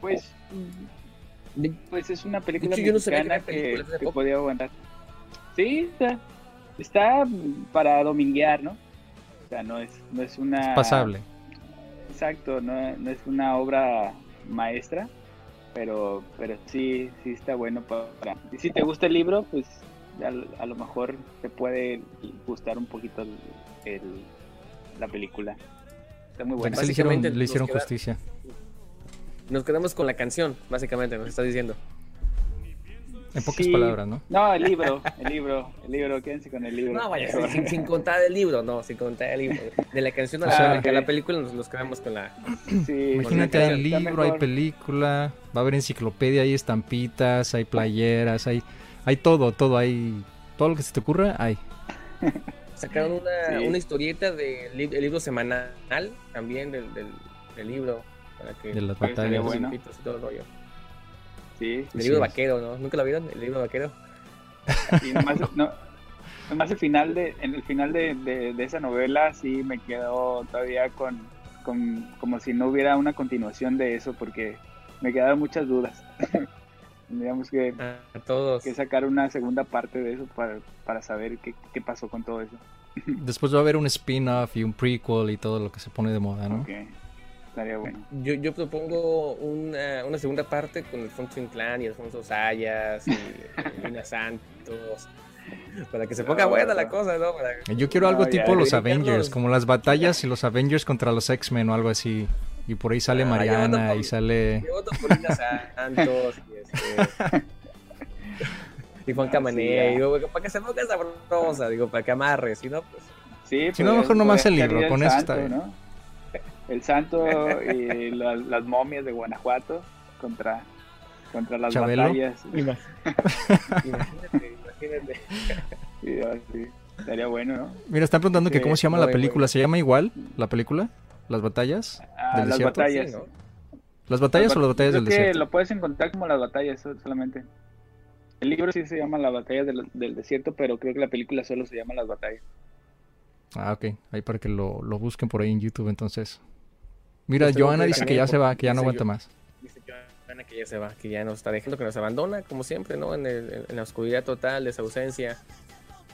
[SPEAKER 3] Pues, pues es una película mexicana que, que, podía aguantar. Sí, está, está para dominguear, ¿no? O sea, no es, no es una...
[SPEAKER 1] pasable
[SPEAKER 3] exacto, no, no, es una obra maestra, pero, pero sí, sí está bueno para... Y si te gusta el libro, pues a, lo mejor te puede gustar un poquito el, la película. Está muy buena.
[SPEAKER 1] le hicieron, le hicieron justicia.
[SPEAKER 2] Nos quedamos con la canción, básicamente, nos está diciendo.
[SPEAKER 1] En pocas palabras, ¿no?
[SPEAKER 3] No, el libro, el libro, el libro, quédense con el libro.
[SPEAKER 2] No, vaya, sin, contar el libro, no, sin contar el libro. De la canción a la, la película nos, nos, quedamos con la...
[SPEAKER 1] Sí, Imagínate, hay libro, hay película, va a haber enciclopedia, hay estampitas, hay playeras, hay, hay todo, todo, hay... Todo lo que se te ocurra, hay.
[SPEAKER 2] Sacaron una, una historieta del de, libro semanal también del, del, del libro.
[SPEAKER 1] Para que de las batallas.
[SPEAKER 2] Bueno. Y todo el rollo. Sí, el libro vaquero, ¿no? ¿Nunca lo vieron? El libro vaquero.
[SPEAKER 3] Y nomás, no, nomás el final de, en el final de, de, esa novela sí me quedó todavía con, con, como si no hubiera una continuación de eso porque me quedaron muchas dudas. Tendríamos que,
[SPEAKER 2] a todos.
[SPEAKER 3] que sacar una segunda parte de eso para, para saber qué, qué, pasó con todo eso.
[SPEAKER 1] Después va a haber un spin-off y un prequel y todo lo que se pone de moda, ¿no?
[SPEAKER 3] Okay.
[SPEAKER 2] Yo, yo propongo una, una segunda parte con Alfonso Inclán y Alfonso Sayas y Lina Santos. Para que se ponga buena la cosa, ¿no?
[SPEAKER 1] Yo quiero algo tipo los Avengers, como las batallas y los Avengers contra los X-Men o algo así. Y por ahí sale ah, Mariana y sale.
[SPEAKER 2] Yo voto por Lina Santos y este. y Juan ah, Camané, digo, para que se ponga sabrosa, digo, para que amarre, si no, pues.
[SPEAKER 3] Sí,
[SPEAKER 1] si no,
[SPEAKER 3] pues,
[SPEAKER 1] mejor nomás el libro, con eso está bien. ¿no?
[SPEAKER 3] El santo y las momias de Guanajuato contra, contra las batallas. imagínate, imagínate. estaría bueno, ¿no?
[SPEAKER 1] Mira, están preguntando que cómo se llama la película. ¿Se llama igual la película? ¿Las batallas?
[SPEAKER 3] Ah, las batallas.
[SPEAKER 1] ¿Las batallas o las batallas del desierto?
[SPEAKER 3] lo puedes encontrar como las batallas solamente. El libro sí se llama Las batallas del, del, desierto, pero creo que la película solo se llama Las batallas.
[SPEAKER 1] Ah, ok. Ahí para que lo, lo busquen por ahí en YouTube entonces. Mira, Joana dice que ya se va, que ya no aguanta más.
[SPEAKER 2] Dice Joana que ya se va, que ya nos está dejando, que nos abandona, como siempre, ¿no? En, la oscuridad total de esa ausencia,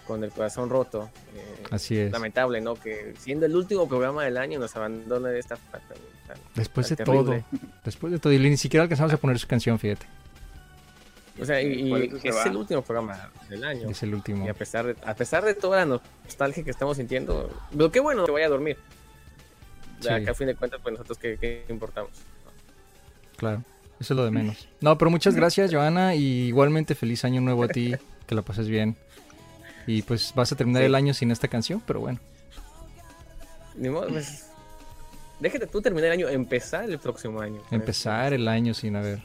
[SPEAKER 2] con el corazón roto.
[SPEAKER 1] Eh, Así es.
[SPEAKER 2] Lamentable, ¿no? Que siendo el último programa del año nos abandona de esta
[SPEAKER 1] Después de todo, después de todo, y ni siquiera alcanzamos a poner su canción, fíjate.
[SPEAKER 2] O sea, y, es el último programa del año.
[SPEAKER 1] Es el último.
[SPEAKER 2] Y a pesar de, a pesar de toda la nostalgia que estamos sintiendo, pero qué bueno que vaya a dormir que a fin de cuentas, pues nosotros qué, importamos.
[SPEAKER 1] Claro, eso es lo de menos. No, pero muchas gracias, Joana, y igualmente feliz año nuevo a ti, que la pases bien. Y pues vas a terminar el año sin esta canción, pero bueno.
[SPEAKER 2] Ni modo, pues, déjate tú terminar el año, empezar el próximo año.
[SPEAKER 1] Pues. Empezar el año sin haber.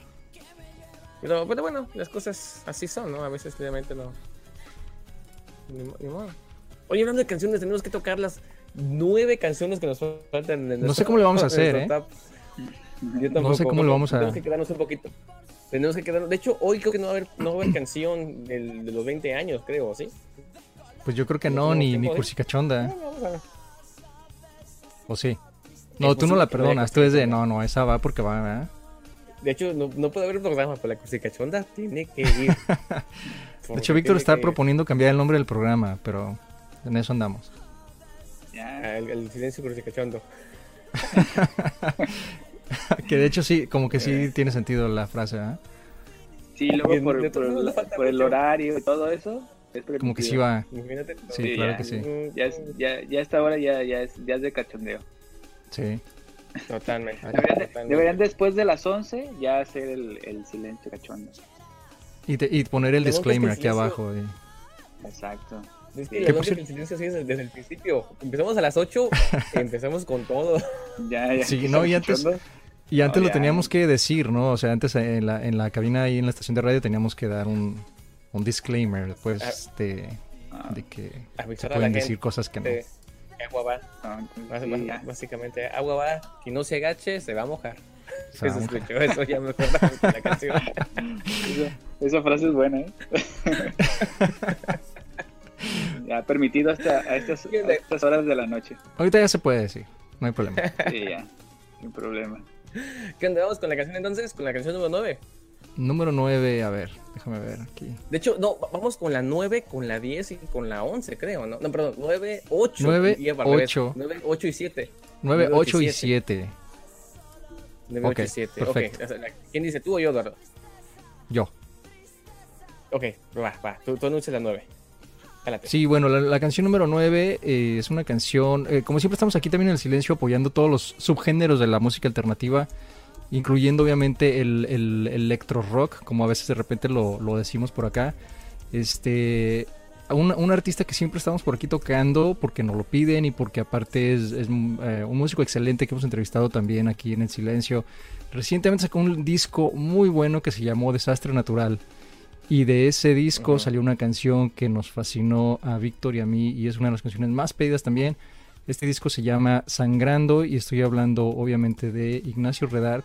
[SPEAKER 2] Pero, pero, bueno, las cosas así son, ¿no? A veces realmente no. Ni, modo. Oye, hablando de canciones, tenemos que tocarlas nueve canciones que nos faltan.
[SPEAKER 1] En no sé cómo le vamos a hacer, ¿eh? no sé cómo lo vamos a...
[SPEAKER 2] Tenemos que quedarnos un poquito. Tenemos que quedarnos... De hecho, hoy creo que no va a haber, no va a haber canción del, de los 20 años, creo, ¿sí?
[SPEAKER 1] Pues yo creo que no, ni, ni Cursicachonda. ¿O sí? No, tú no la perdonas, tú es de, no, no, esa va porque va, ¿verdad?
[SPEAKER 2] De hecho, no, no puede haber programa, pero la Cursicachonda tiene que ir.
[SPEAKER 1] de hecho, Víctor está proponiendo cambiar el nombre del programa, pero en eso andamos.
[SPEAKER 2] Ya, el, el silencio Cursicachondo.
[SPEAKER 1] que de hecho sí, como que sí eh. tiene sentido la frase, ¿eh?
[SPEAKER 3] Sí, luego por, por, el horario y todo eso.
[SPEAKER 1] como que sí va. Sí, claro que sí.
[SPEAKER 3] Ya, ya, ya esta hora ya, ya, es, ya es de cachondeo.
[SPEAKER 1] Sí.
[SPEAKER 2] Totalmente.
[SPEAKER 3] Deberían, después de las 11 ya hacer el, el silencio cachondo.
[SPEAKER 1] Y, y poner el disclaimer aquí abajo.
[SPEAKER 3] Exacto.
[SPEAKER 2] Es que el silencio sigue desde, el principio. Empezamos a las 8, empezamos con todo.
[SPEAKER 3] Ya, ya.
[SPEAKER 1] Sí, no, y antes, y antes lo teníamos que decir, ¿no? O sea, antes en la, en la cabina ahí en la estación de radio teníamos que dar un, un disclaimer, pues, de, ah. de que se pueden decir cosas que no.
[SPEAKER 2] agua va. Ah, básicamente, agua va, quien no se agache se va a mojar. Eso, escucho, eso ya me acuerdo de la canción.
[SPEAKER 3] esa frase es buena, ¿eh? Ya, permitido hasta a estas, horas de la noche.
[SPEAKER 1] Ahorita ya se puede decir, no hay problema.
[SPEAKER 3] Sí, ya, sin problema.
[SPEAKER 2] ¿Qué onda? Vamos con la canción entonces, con la canción número 9.
[SPEAKER 1] Número 9, a ver, déjame ver aquí.
[SPEAKER 2] De hecho, no, vamos con la 9, con la 10 y con la 11, creo, ¿no? No, perdón, 9, 8.
[SPEAKER 1] 9, y 8.
[SPEAKER 2] 9, 8 y 7.
[SPEAKER 1] 9, 8 y 7.
[SPEAKER 2] 9, 8 y 7. Perfecto. ¿Quién dice, tú o yo, Eduardo?
[SPEAKER 1] Yo.
[SPEAKER 2] Ok, va, va, tú, tú anuncias la 9.
[SPEAKER 1] Sí, bueno, la, canción número 9 eh, es una canción, eh, como siempre estamos aquí también en el silencio apoyando todos los subgéneros de la música alternativa, incluyendo obviamente el, electro rock, como a veces de repente lo, decimos por acá. Este, un, artista que siempre estamos por aquí tocando porque nos lo piden y porque aparte es, eh, un músico excelente que hemos entrevistado también aquí en el silencio. Recientemente sacó un disco muy bueno que se llamó Desastre Natural. Y de ese disco salió una canción que nos fascinó a Víctor y a mí y es una de las canciones más pedidas también. Este disco se llama Sangrando y estoy hablando obviamente de Ignacio Redar,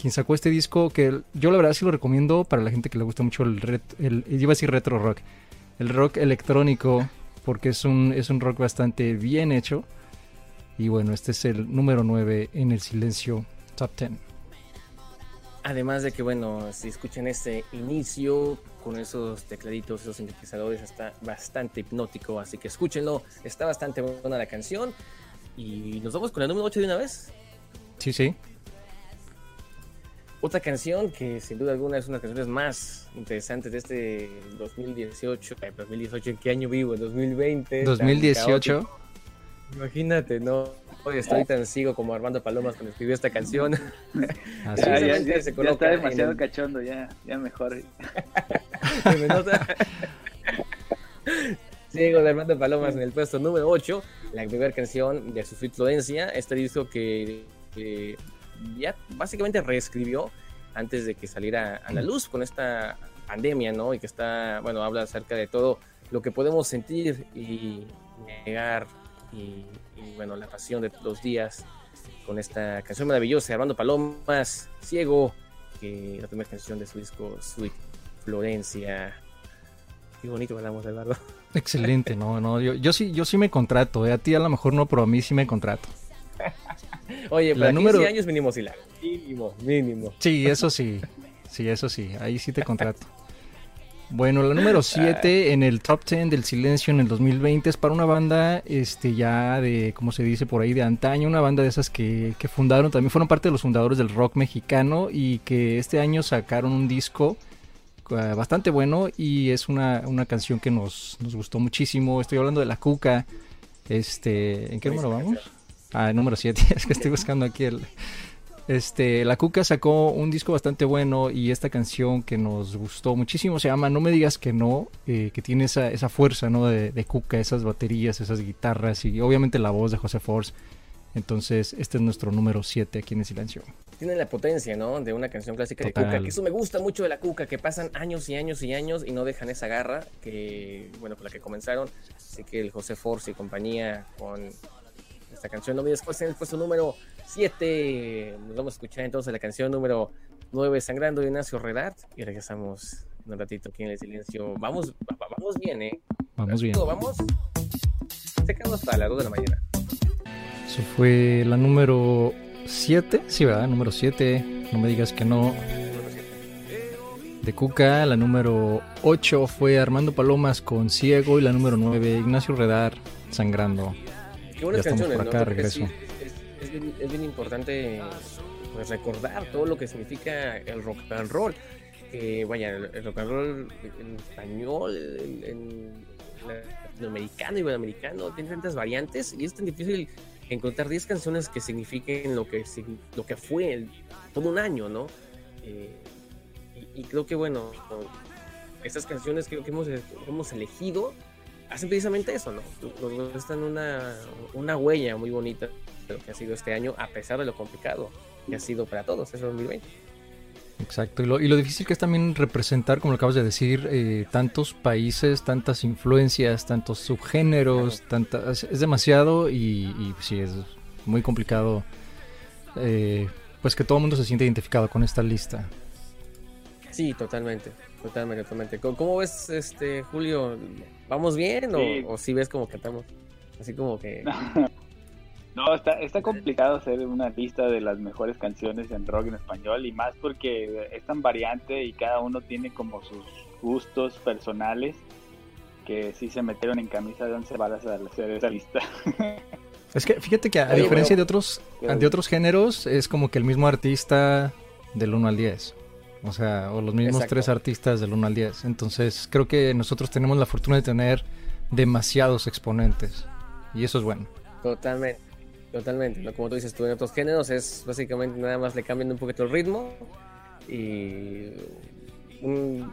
[SPEAKER 1] quien sacó este disco que yo la verdad sí lo recomiendo para la gente que le gusta mucho el, ret, el iba a decir retro rock, el rock electrónico porque es un, es un rock bastante bien hecho. Y bueno, este es el número 9 en el silencio top 10.
[SPEAKER 2] Además de que, bueno, si escuchan este inicio con esos tecladitos, esos sintetizadores, está bastante hipnótico, así que escúchenlo, está bastante buena la canción. Y nos vamos con el número 8 de una vez.
[SPEAKER 1] Sí, sí.
[SPEAKER 2] Otra canción que sin duda alguna es una de las canciones más interesantes de este 2018. 2018, ¿en qué año vivo? 2020.
[SPEAKER 1] 2018.
[SPEAKER 2] Imagínate, no. Hoy estoy tan ciego como Armando Palomas cuando escribió esta canción.
[SPEAKER 3] ya, ya, ya, está demasiado cachondo, ya, ya mejor.
[SPEAKER 2] Sigo de Armando Palomas en el puesto número 8, la primera canción de su influencia, este disco que, ya básicamente reescribió antes de que saliera a la luz con esta pandemia, ¿no? Y que está, bueno, habla acerca de todo lo que podemos sentir y negar y, bueno, la pasión de los días con esta canción maravillosa, Armando Palomas, Ciego, que la primera canción de su disco Sweet Florencia. Qué bonito hablamos, Eduardo.
[SPEAKER 1] Excelente, no, no, yo, yo sí, yo sí me contrato, eh, a ti a lo mejor no, pero a mí sí me contrato.
[SPEAKER 2] Oye, para número... 15 años mínimo sí la. Mínimo, mínimo.
[SPEAKER 1] Sí, eso sí. Sí, eso sí. Ahí sí te contrato. Bueno, la número 7 en el top 10 del silencio en el 2020 es para una banda este ya de, como se dice por ahí, de antaño, una banda de esas que, que fundaron, también fueron parte de los fundadores del rock mexicano y que este año sacaron un disco eh, bastante bueno y es una, una canción que nos, nos, gustó muchísimo. Estoy hablando de La Cuca. Este, ¿En qué número vamos? Ah, el número 7. es que estoy buscando aquí el, este, la Cuca sacó un disco bastante bueno y esta canción que nos gustó muchísimo se llama No me digas que no, eh, que tiene esa, esa fuerza ¿no? de, de, Cuca, esas baterías, esas guitarras y obviamente la voz de José Force. Entonces, este es nuestro número 7 aquí en el silencio.
[SPEAKER 2] Tiene la potencia, ¿no? De una canción clásica de Cuca, que eso me gusta mucho de la Cuca, que pasan años y años y años y no dejan esa garra que, bueno, con la que comenzaron. Así que el José Force y compañía con esta canción No me después en el puesto número 7. Nos vamos a escuchar entonces la canción número 9, Sangrando de Ignacio Redart. Y regresamos un ratito aquí en el silencio. Vamos, vamos bien, ¿eh?
[SPEAKER 1] Vamos bien.
[SPEAKER 2] Vamos. Se quedó hasta las 2 de la mañana.
[SPEAKER 1] Eso fue la número 7. Sí, ¿verdad? Número 7. No me digas que no. De Cuca, la número 8 fue Armando Palomas con Ciego y la número 9 Ignacio Redar, Sangrando.
[SPEAKER 2] Qué buenas canciones, por acá, regreso. Es, bien, importante pues, recordar todo lo que significa el rock and roll. Que vaya, el, rock and roll en español, en, latinoamericano y iberoamericano, tiene tantas variantes y es tan difícil encontrar 10 canciones que signifiquen lo que, lo que fue todo un año, ¿no? Eh, y, creo que, bueno, estas canciones que hemos, hemos elegido hacen precisamente eso, ¿no? Están una, una huella muy bonita de lo que ha sido este año, a pesar de lo complicado que ha sido para todos ese 2020.
[SPEAKER 1] Exacto, y lo, y lo difícil que es también representar, como lo acabas de decir, eh, tantos países, tantas influencias, tantos subgéneros, tantas, es demasiado y, y, sí, es muy complicado, eh, pues que todo el mundo se siente identificado con esta lista.
[SPEAKER 2] Sí, totalmente, totalmente, totalmente. ¿Cómo, ves, este Julio? ¿Vamos bien o, si ves como que estamos así como que...
[SPEAKER 3] No, está, está complicado hacer una lista de las mejores canciones en rock en español y más porque es tan variante y cada uno tiene como sus gustos personales que sí se metieron en camisa de once balas al hacer esa lista.
[SPEAKER 1] Es que fíjate que a, diferencia de otros de otros géneros es como que el mismo artista del 1 al 10. O sea, o los mismos tres artistas del 1 al 10. Entonces creo que nosotros tenemos la fortuna de tener demasiados exponentes. Y eso es bueno.
[SPEAKER 2] Totalmente. Totalmente, como tú dices tú, en otros géneros es básicamente nada más le cambian un poquito el ritmo y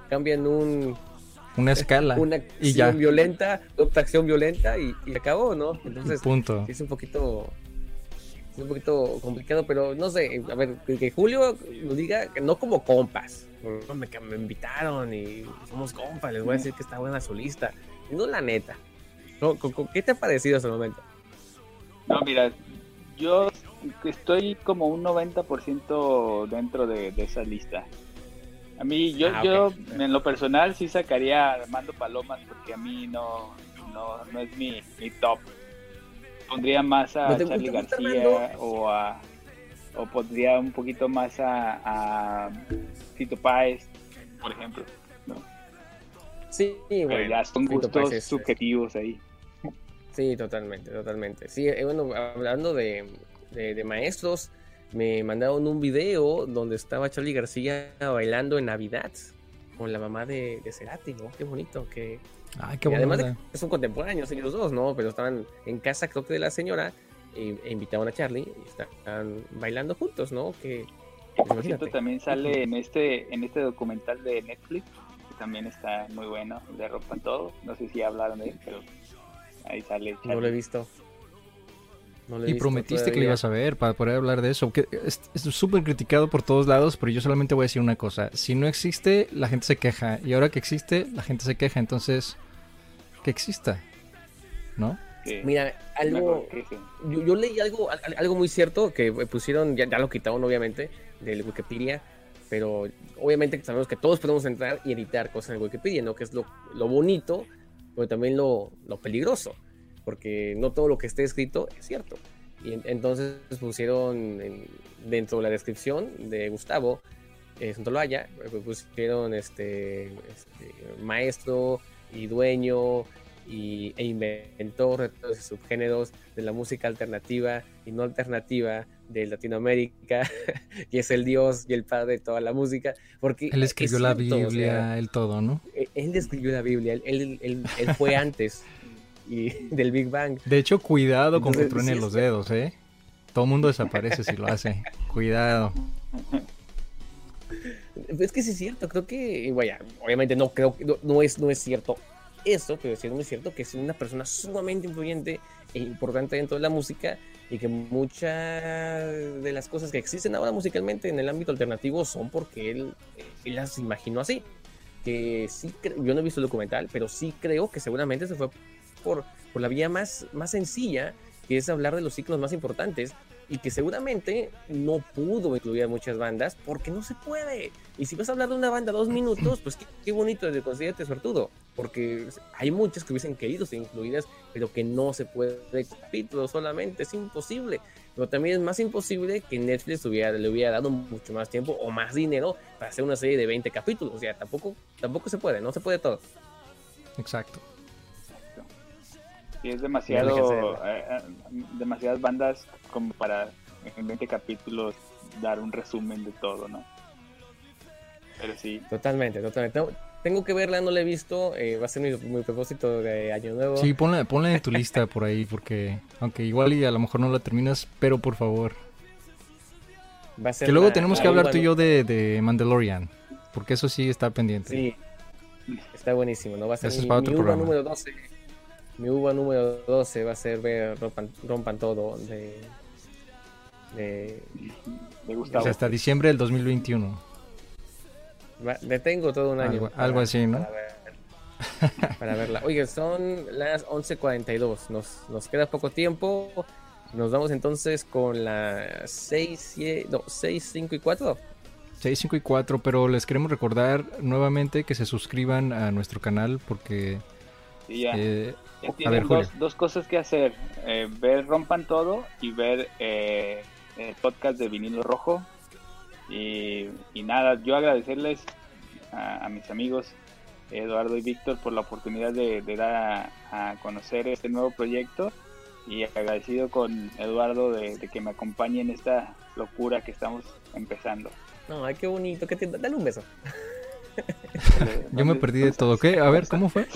[SPEAKER 2] cambian un
[SPEAKER 1] una escala
[SPEAKER 2] una acción violenta, otra acción violenta y, acabó, ¿no? Entonces
[SPEAKER 1] Punto.
[SPEAKER 2] es un poquito un poquito complicado, pero no sé, a ver, que Julio nos diga que no como compas, me, me invitaron y somos compas, les voy a decir que está buena su lista, no la neta. ¿Qué te ha parecido hasta el momento?
[SPEAKER 3] No, mira, yo estoy como un 90% dentro de, esa lista. A mí, yo, ah, yo en lo personal sí sacaría a Armando Palomas porque a mí no, no, no es mi, mi top. Pondría más a Charlie García o a o pondría un poquito más a, a Tito Páez, por ejemplo. ¿no?
[SPEAKER 2] Sí,
[SPEAKER 3] Pero ya son gustos subjetivos ahí.
[SPEAKER 2] Sí, totalmente, totalmente. Sí, eh, bueno, hablando de, de, maestros, me mandaron un video donde estaba Charlie García bailando en Navidad con la mamá de, de Cerati, ¿no? Qué bonito, que...
[SPEAKER 1] Ay, qué
[SPEAKER 2] además de que son contemporáneos ellos dos, ¿no? Pero estaban en casa, creo que de la señora, e, e invitaban a Charlie y están bailando juntos, ¿no? Que,
[SPEAKER 3] pues, también sale en este, en este documental de Netflix, que también está muy bueno, de ropa todo. No sé si hablaron de él, pero ahí sale.
[SPEAKER 2] No lo he visto.
[SPEAKER 1] Y prometiste que le ibas a ver para poder hablar de eso. Que es súper criticado por todos lados, pero yo solamente voy a decir una cosa. Si no existe, la gente se queja. Y ahora que existe, la gente se queja. Entonces, que exista. ¿No?
[SPEAKER 2] Mira, algo. Yo, leí algo, algo muy cierto que pusieron, ya, lo quitaron obviamente, del Wikipedia. Pero obviamente sabemos que todos podemos entrar y editar cosas en Wikipedia, ¿no? Que es lo, lo bonito pero también lo, lo, peligroso, porque no todo lo que esté escrito es cierto. Y entonces pusieron dentro de la descripción de Gustavo eh, Santoloaya, eh, pusieron este, este, maestro y dueño y, e inventor de todos los subgéneros de la música alternativa y no alternativa de Latinoamérica, y es el Dios y el Padre de toda la música. Porque
[SPEAKER 1] él escribió la Biblia, el todo, ¿no?
[SPEAKER 2] E, él, escribió la Biblia, él, él, él, fue antes y, del Big Bang.
[SPEAKER 1] De hecho, cuidado con que truene los dedos, ¿eh? Todo el mundo desaparece si lo hace. Cuidado.
[SPEAKER 2] Es que sí es cierto, creo que, vaya, obviamente no creo que no, es, no es cierto eso, pero sí es muy cierto que es una persona sumamente influyente e importante dentro de la música y que muchas de las cosas que existen ahora musicalmente en el ámbito alternativo son porque él, él las imaginó así. Que sí, yo no he visto el documental, pero sí creo que seguramente se fue por, por la vía más, más sencilla, que es hablar de los ciclos más importantes y que seguramente no pudo incluir a muchas bandas porque no se puede. Y si vas a hablar de una banda dos minutos, pues qué, bonito de considerarte suertudo, porque hay muchas que hubiesen querido ser incluidas, pero que no se puede capítulo solamente, es imposible. Pero también es más imposible que Netflix hubiera, le hubiera dado mucho más tiempo o más dinero para hacer una serie de 20 capítulos. O sea, tampoco, tampoco se puede, no se puede todo.
[SPEAKER 1] Exacto.
[SPEAKER 3] Y es demasiado, eh, eh, demasiadas bandas como para en 20 capítulos dar un resumen de todo, ¿no? Pero sí.
[SPEAKER 2] Totalmente, totalmente. Tengo que verla, no la he visto. Eh, va a ser mi, propósito de año nuevo.
[SPEAKER 1] Sí, ponla, ponla en tu lista por ahí, porque aunque igual y a lo mejor no la terminas, pero por favor. Va a ser que luego tenemos que hablar tú y yo de, de, Mandalorian, porque eso sí está pendiente.
[SPEAKER 2] Sí, está buenísimo, ¿no? Va a ser mi, mi número 12 mi uva número 12 va a ser ver Rompan, Todo de, de,
[SPEAKER 1] Gustavo. hasta diciembre del 2021.
[SPEAKER 2] detengo todo un año.
[SPEAKER 1] Algo, así, ¿no?
[SPEAKER 2] Para, verla. Oye, son las 11.42. Nos, nos queda poco tiempo. Nos vamos entonces con las 6, no, 6, 5 y 4.
[SPEAKER 1] 6, 5 y 4, pero les queremos recordar nuevamente que se suscriban a nuestro canal porque
[SPEAKER 3] eh, tienen dos, cosas que hacer, eh, ver Rompan Todo y ver eh, el podcast de Vinilo Rojo. Y, nada, yo agradecerles a, mis amigos Eduardo y Víctor por la oportunidad de, dar a, conocer este nuevo proyecto y agradecido con Eduardo de, que me acompañe en esta locura que estamos empezando.
[SPEAKER 2] No, ay, qué bonito, que te, dale un beso.
[SPEAKER 1] Yo me perdí de todo. ¿Qué? A ver, ¿cómo fue?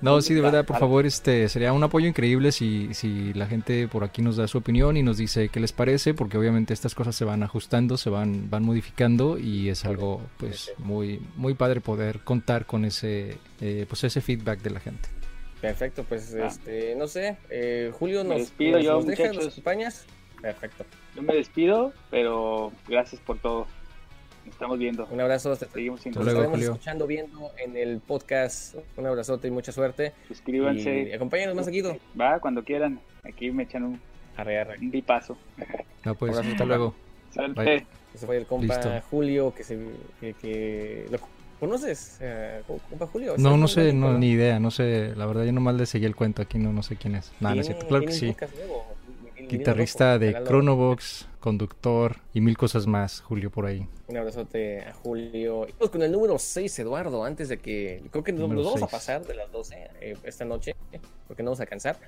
[SPEAKER 1] No, sí, de verdad, por favor, este sería un apoyo increíble si, si la gente por aquí nos da su opinión y nos dice qué les parece, porque obviamente estas cosas se van ajustando, se van, van modificando y es algo pues muy, muy padre poder contar con ese, eh, pues ese feedback de la gente.
[SPEAKER 2] Perfecto, pues ah. este, no sé, eh, Julio nos,
[SPEAKER 3] despido
[SPEAKER 2] nos,
[SPEAKER 3] yo,
[SPEAKER 2] nos deja Españas. Perfecto.
[SPEAKER 3] Yo me despido, pero gracias por todo. Nos estamos viendo.
[SPEAKER 2] Un abrazo. Te seguimos estaremos escuchando, viendo en el podcast. Un abrazote y mucha suerte.
[SPEAKER 3] Suscríbanse.
[SPEAKER 2] Y acompáñanos más seguido.
[SPEAKER 3] Va, cuando quieran. Aquí me echan un,
[SPEAKER 2] arre, arre.
[SPEAKER 3] un bipazo.
[SPEAKER 1] No, pues, hasta luego.
[SPEAKER 3] Salte.
[SPEAKER 2] Ese fue el compa Julio, que, se, que, ¿Lo conoces, eh, compa Julio?
[SPEAKER 1] No, no sé, no, ni idea, no sé. La verdad, yo nomás le seguí el cuento aquí, no, no sé quién es. Nada, no es cierto. Claro que sí guitarrista de Chronobox, conductor y mil cosas más, Julio, por ahí.
[SPEAKER 2] Un abrazote a Julio. Y con el número 6, Eduardo, antes de que. Creo que nos, vamos a pasar de las 12 eh, esta noche, porque no vamos a cansar.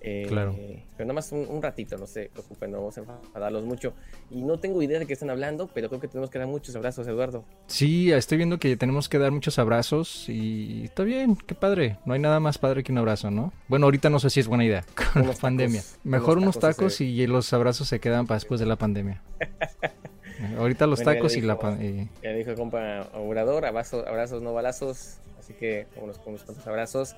[SPEAKER 2] Eh, claro. Pero nada más un, ratito, no se preocupen, no vamos a enfadarlos mucho. Y no tengo idea de qué están hablando, pero creo que tenemos que dar muchos abrazos, Eduardo.
[SPEAKER 1] Sí, estoy viendo que tenemos que dar muchos abrazos y está bien, qué padre. No hay nada más padre que un abrazo, ¿no? Bueno, ahorita no sé si es buena idea con la pandemia. Mejor unos tacos, y los abrazos se quedan para después de la pandemia. ahorita los tacos y la pandemia.
[SPEAKER 2] Ya dijo compa Obrador, abrazos, abrazos no balazos. Así que unos, unos cuantos abrazos.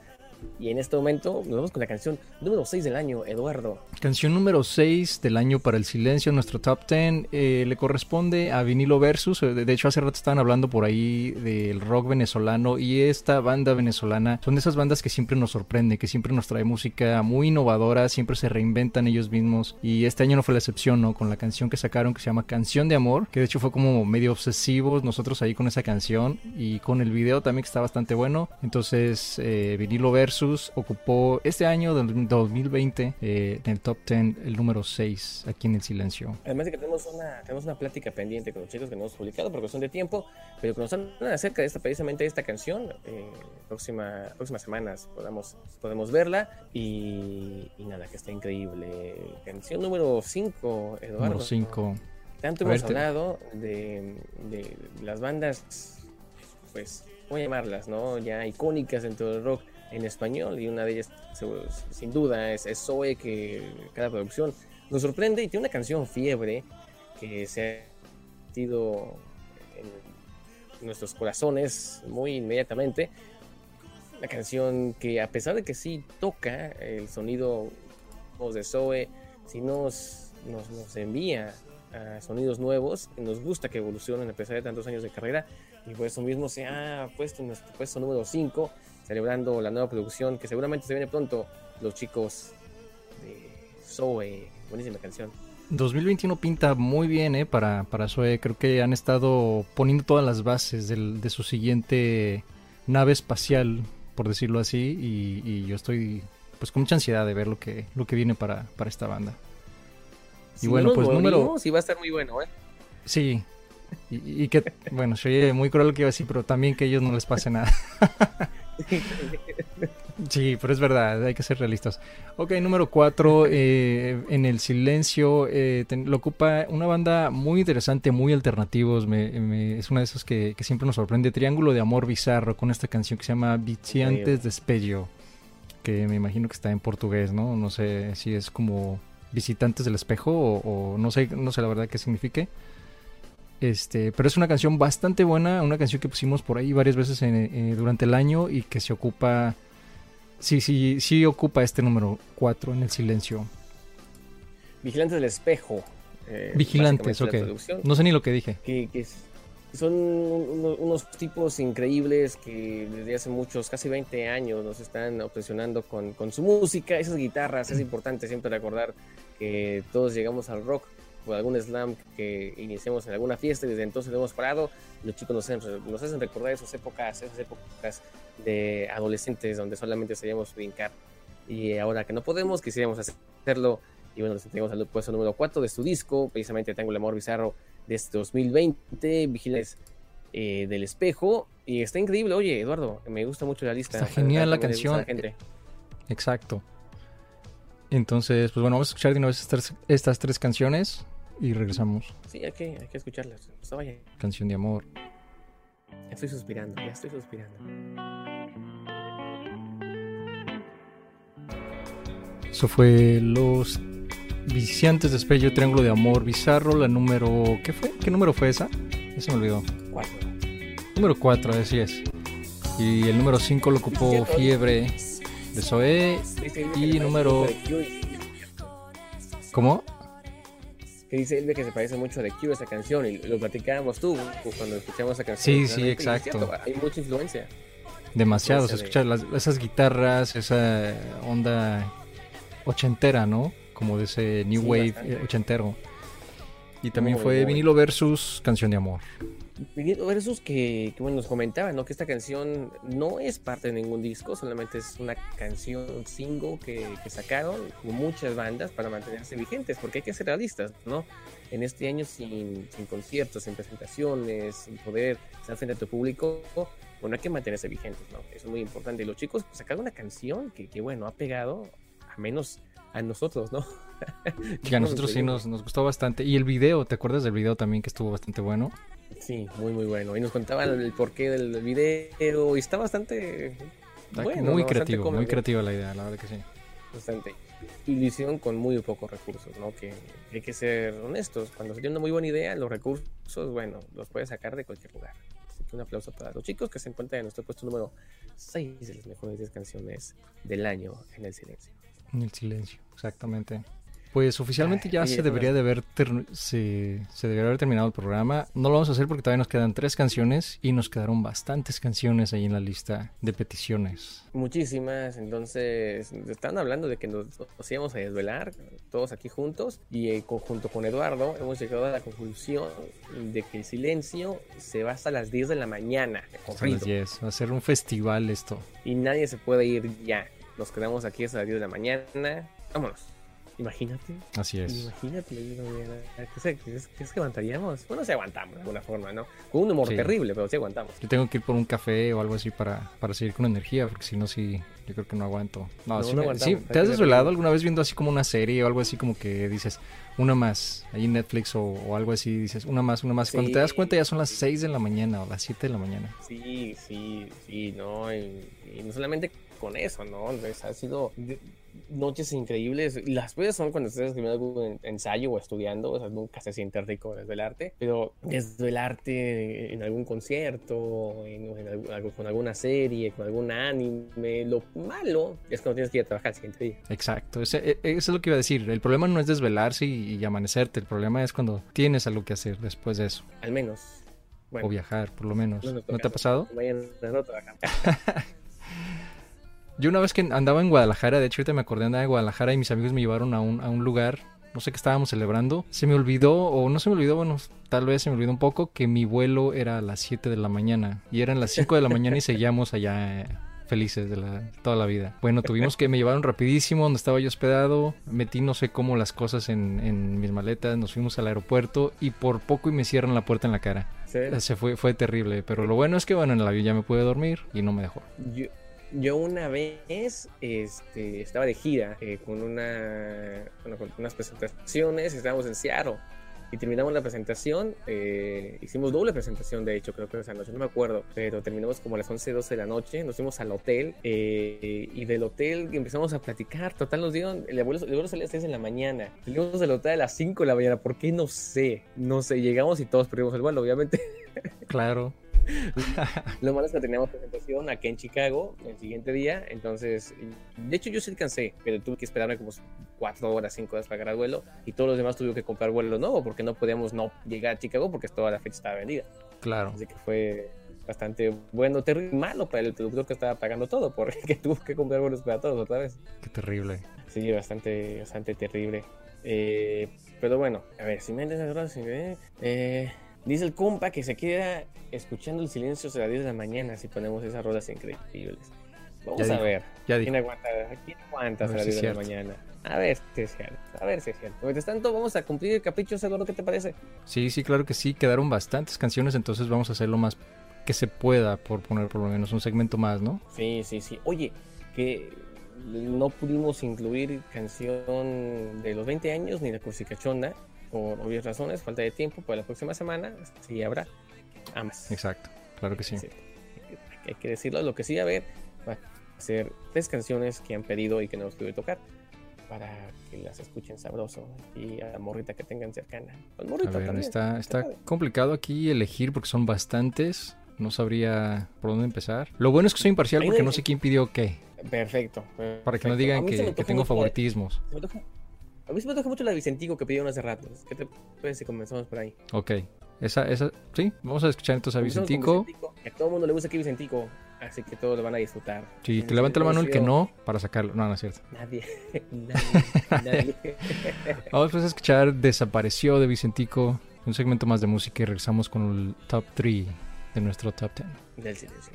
[SPEAKER 2] Y en este momento nos vamos con la canción número 6 del año, Eduardo.
[SPEAKER 1] Canción número 6 del año para el silencio, nuestro top 10. Eh, le corresponde a Vinilo Versus. Eh, de hecho, hace rato estaban hablando por ahí del rock venezolano. Y esta banda venezolana son de esas bandas que siempre nos sorprende, que siempre nos trae música muy innovadora, siempre se reinventan ellos mismos. Y este año no fue la excepción, ¿no? Con la canción que sacaron que se llama Canción de Amor, que de hecho fue como medio obsesivos nosotros ahí con esa canción. Y con el video también que está bastante bueno. Entonces, eh, Vinilo Versus Versus ocupó este año del 2020 eh, en el top 10 el número 6 aquí en el silencio.
[SPEAKER 2] Además de que tenemos una, tenemos una plática pendiente con los chicos que no hemos publicado por cuestión de tiempo, pero que nos hablan acerca de esta, precisamente esta canción. Eh, próxima, próximas semanas podamos, podemos verla y, nada, que está increíble. Canción número 5, Eduardo. Número
[SPEAKER 1] 5.
[SPEAKER 2] Tanto hemos hablado de, de las bandas, pues, voy a llamarlas, ¿no? Ya icónicas dentro del rock en español y una de ellas sin duda es, Zoe que cada producción nos sorprende y tiene una canción fiebre que se ha metido en nuestros corazones muy inmediatamente. La canción que a pesar de que sí toca el sonido de Zoe, si nos, nos, envía sonidos nuevos, nos gusta que evolucionen a pesar de tantos años de carrera y por eso mismo se ha puesto en nuestro puesto número 5 celebrando la nueva producción que seguramente se viene pronto los chicos de Zoe. Buenísima canción.
[SPEAKER 1] 2021 pinta muy bien ¿eh? para, para Zoe. Creo que han estado poniendo todas las bases de su siguiente nave espacial, por decirlo así. Y, yo estoy pues con mucha ansiedad de ver lo que, lo que viene para, para esta banda.
[SPEAKER 2] y bueno, pues número... Sí, va a estar muy bueno, ¿eh?
[SPEAKER 1] Sí. Y, que, bueno, soy muy cruel lo que iba a decir, pero también que a ellos no les pase nada. Sí, pero es verdad, hay que ser realistas. Ok, número 4, eh, en el silencio, eh, lo ocupa una banda muy interesante, muy alternativos, es una de esas que, siempre nos sorprende, Triángulo de Amor Bizarro, con esta canción que se llama Viciantes de Espejo, que me imagino que está en portugués, ¿no? No sé si es como Visitantes del Espejo o, no, sé, no sé la verdad qué signifique. Este, pero es una canción bastante buena, una canción que pusimos por ahí varias veces eh, durante el año y que se ocupa Sí, sí, sí ocupa este número 4 en el silencio.
[SPEAKER 2] Vigilantes del espejo.
[SPEAKER 1] Eh, Vigilantes, ok. No sé ni lo que dije.
[SPEAKER 2] Que, son unos tipos increíbles que desde hace muchos, casi 20 años, nos están obsesionando con, con su música, esas guitarras. Es importante siempre recordar que todos llegamos al rock por algún slam que iniciamos en alguna fiesta y desde entonces hemos parado. Los chicos nos hacen, nos hacen recordar esas épocas, esas épocas de adolescentes donde solamente sabíamos brincar. Y ahora que no podemos, quisiéramos hacerlo. Y bueno, les tenemos al puesto número 4 de su disco, precisamente Tengo el Amor Bizarro de este 2020, Vigiles eh, del Espejo. Y está increíble, oye, Eduardo, me gusta mucho la lista.
[SPEAKER 1] Está genial la canción. Exacto. Entonces, pues bueno, vamos a escuchar de una vez estas, tres canciones y regresamos.
[SPEAKER 2] Sí, hay que, hay que escucharlas.
[SPEAKER 1] Canción de amor.
[SPEAKER 2] Ya estoy suspirando, ya estoy suspirando.
[SPEAKER 1] Eso fue Los Viciantes de Espello, Triángulo de Amor Bizarro, la número... ¿Qué fue? ¿Qué número fue esa? Ya se me olvidó.
[SPEAKER 2] Cuatro.
[SPEAKER 1] Número 4, así es. Y el número 5 lo ocupó Fiebre de Zoe. Y número... ¿Cómo?
[SPEAKER 2] que dice Elbe que se parece mucho a The Cure esa canción y lo platicábamos tú cuando escuchamos esa canción.
[SPEAKER 1] Sí, sí, exacto.
[SPEAKER 2] hay mucha influencia.
[SPEAKER 1] Demasiado, se escucha esas guitarras, esa onda ochentera, ¿no? Como de ese New Wave eh, ochentero. Y también fue vinilo versus canción de amor.
[SPEAKER 2] Versus que, que, bueno, nos comentaban, ¿no? Que esta canción no es parte de ningún disco, solamente es una canción single que, que sacaron con muchas bandas para mantenerse vigentes, porque hay que ser realistas, ¿no? En este año sin, sin conciertos, sin presentaciones, sin poder estar frente a tu público, bueno, hay que mantenerse vigentes, ¿no? Eso es muy importante. Y los chicos sacaron una canción que, que bueno, ha pegado a menos a nosotros, ¿no?
[SPEAKER 1] que a nosotros sí nos, nos gustó bastante. Y el video, ¿te acuerdas del video también que estuvo bastante bueno?
[SPEAKER 2] Sí, muy muy bueno. Y nos contaban el porqué del video y está bastante
[SPEAKER 1] bueno. Muy creativo, muy creativa la idea, la verdad que sí.
[SPEAKER 2] Bastante. Y lo hicieron con muy pocos recursos, ¿no? Que hay que ser honestos. Cuando se tiene una muy buena idea, los recursos, bueno, los puedes sacar de cualquier lugar. Así que un aplauso para los chicos que se encuentran en nuestro puesto número 6 de las mejores 10 canciones del año en el silencio.
[SPEAKER 1] En el silencio, exactamente. Pues oficialmente ya se debería de haber se, debería haber terminado el programa. No lo vamos a hacer porque todavía nos quedan tres canciones y nos quedaron bastantes canciones ahí en la lista de peticiones.
[SPEAKER 2] Muchísimas, entonces están hablando de que nos, íbamos a desvelar todos aquí juntos y eh, junto con Eduardo hemos llegado a la conclusión de que el silencio se va hasta las 10 de la mañana.
[SPEAKER 1] va a ser un festival esto.
[SPEAKER 2] Y nadie se puede ir ya. Nos quedamos aquí hasta las 10 de la mañana. Vámonos. Imagínate.
[SPEAKER 1] Así es.
[SPEAKER 2] Imagínate, ¿qué es, que aguantaríamos? Bueno, si aguantamos de alguna forma, ¿no? Con un humor terrible, pero sí aguantamos.
[SPEAKER 1] Yo tengo que ir por un café o algo así para, para seguir con energía, porque si no, sí, yo creo que no aguanto. No, sí, ¿Te has desvelado alguna vez viendo así como una serie o algo así como que dices, una más, ahí en Netflix o, algo así, dices, una más, una más? Cuando te das cuenta ya son las 6 de la mañana o las 7 de la mañana.
[SPEAKER 2] Sí, sí, sí, no, y, y no solamente con eso, ¿no? ha sido noches increíbles. Las veces son cuando estás escribiendo algún ensayo o estudiando, o sea, nunca se siente rico desde el arte, pero desde el arte en algún concierto, en, con alguna serie, con algún anime, lo malo es cuando tienes que ir a trabajar el siguiente día.
[SPEAKER 1] Exacto, eso, e, es lo que iba a decir. El problema no es desvelarse y, amanecerte, el problema es cuando tienes algo que hacer después de eso.
[SPEAKER 2] Al menos.
[SPEAKER 1] o viajar, por lo menos. ¿No, te ha pasado?
[SPEAKER 2] Mañana no trabajamos.
[SPEAKER 1] Yo una vez que andaba en Guadalajara, de hecho ahorita me acordé andaba en Guadalajara y mis amigos me llevaron a un, a un lugar, no sé qué estábamos celebrando. Se me olvidó, o no se me olvidó, bueno, tal vez se me olvidó un poco, que mi vuelo era a las 7 de la mañana. Y eran las 5 de la mañana y seguíamos allá. Eh, felices de la, toda la vida. Bueno, tuvimos que me llevaron rapidísimo donde estaba yo hospedado, metí no sé cómo las cosas en, en mis maletas, nos fuimos al aeropuerto y por poco y me cierran la puerta en la cara. Se fue, fue terrible, pero lo bueno es que bueno, en el avión ya me pude dormir y no me dejó.
[SPEAKER 2] Yo, yo una vez este, estaba de gira eh, con, una, con unas presentaciones, estábamos en Seattle y terminamos la presentación. Eh, hicimos doble presentación, de hecho, creo que esa noche, no me acuerdo, pero terminamos como a las 11, 12 de la noche. Nos fuimos al hotel eh, y del hotel empezamos a platicar. Total, nos dieron. El abuelo, el abuelo a las 6 de la mañana. Salimos del hotel a las 5 de la mañana. ¿Por qué? No sé. No sé. Llegamos y todos perdimos el vuelo, obviamente.
[SPEAKER 1] Claro.
[SPEAKER 2] Lo malo es que teníamos presentación aquí en Chicago el siguiente día, entonces, de hecho yo sí cansé, pero tuve que esperarme como cuatro horas, cinco horas para agarrar vuelo y todos los demás tuvieron que comprar vuelo nuevo porque no podíamos no llegar a Chicago porque toda la fecha estaba vendida.
[SPEAKER 1] Claro.
[SPEAKER 2] Así que fue bastante bueno, terrible, malo para el productor que estaba pagando todo porque tuvo que comprar vuelos para todos otra vez.
[SPEAKER 1] Qué terrible.
[SPEAKER 2] Sí, bastante, bastante terrible. Eh, pero bueno, a ver, si me entiendes, eh, Dice el compa que se queda escuchando el silencio a las 10 de la mañana si ponemos esas rodas increíbles. Vamos a ver. ¿Quién aguanta, ¿quién aguanta a, las 10 de la mañana? A ver si es cierto. A ver si es cierto. Mientras tanto, vamos a cumplir el capricho, Eduardo. ¿Qué te parece?
[SPEAKER 1] Sí, sí, claro que sí. Quedaron bastantes canciones, entonces vamos a hacer lo más que se pueda, por poner por lo menos un segmento más, ¿no?
[SPEAKER 2] Sí, sí, sí. Oye, que no pudimos incluir canción de los 20 años ni de Cachonda por obvias razones, falta de tiempo, para la próxima semana sí habrá ambas.
[SPEAKER 1] Exacto, claro que sí.
[SPEAKER 2] Hay que decirlo, lo que sí a haber va a ser tres canciones que han pedido y que no los pude tocar para que las escuchen sabroso y a la morrita que tengan cercana.
[SPEAKER 1] está, está complicado aquí elegir porque son bastantes. No sabría por dónde empezar. Lo bueno es que soy imparcial porque no sé quién pidió qué.
[SPEAKER 2] Perfecto.
[SPEAKER 1] Para que no digan que, tengo favoritismos.
[SPEAKER 2] A mí se me toca mucho la Vicentico que pidieron hace rato. ¿Qué te parece si comenzamos por ahí?
[SPEAKER 1] Ok. Esa, esa, sí, vamos a escuchar entonces a Vicentico.
[SPEAKER 2] A todo el mundo le gusta aquí Vicentico, así que todos lo van a disfrutar.
[SPEAKER 1] Sí, que levante la mano el que no para sacarlo. No, no es cierto.
[SPEAKER 2] Nadie, nadie,
[SPEAKER 1] vamos pues a escuchar Desapareció de Vicentico, un segmento más de música y regresamos con el top 3 de nuestro top 10.
[SPEAKER 2] Del silencio,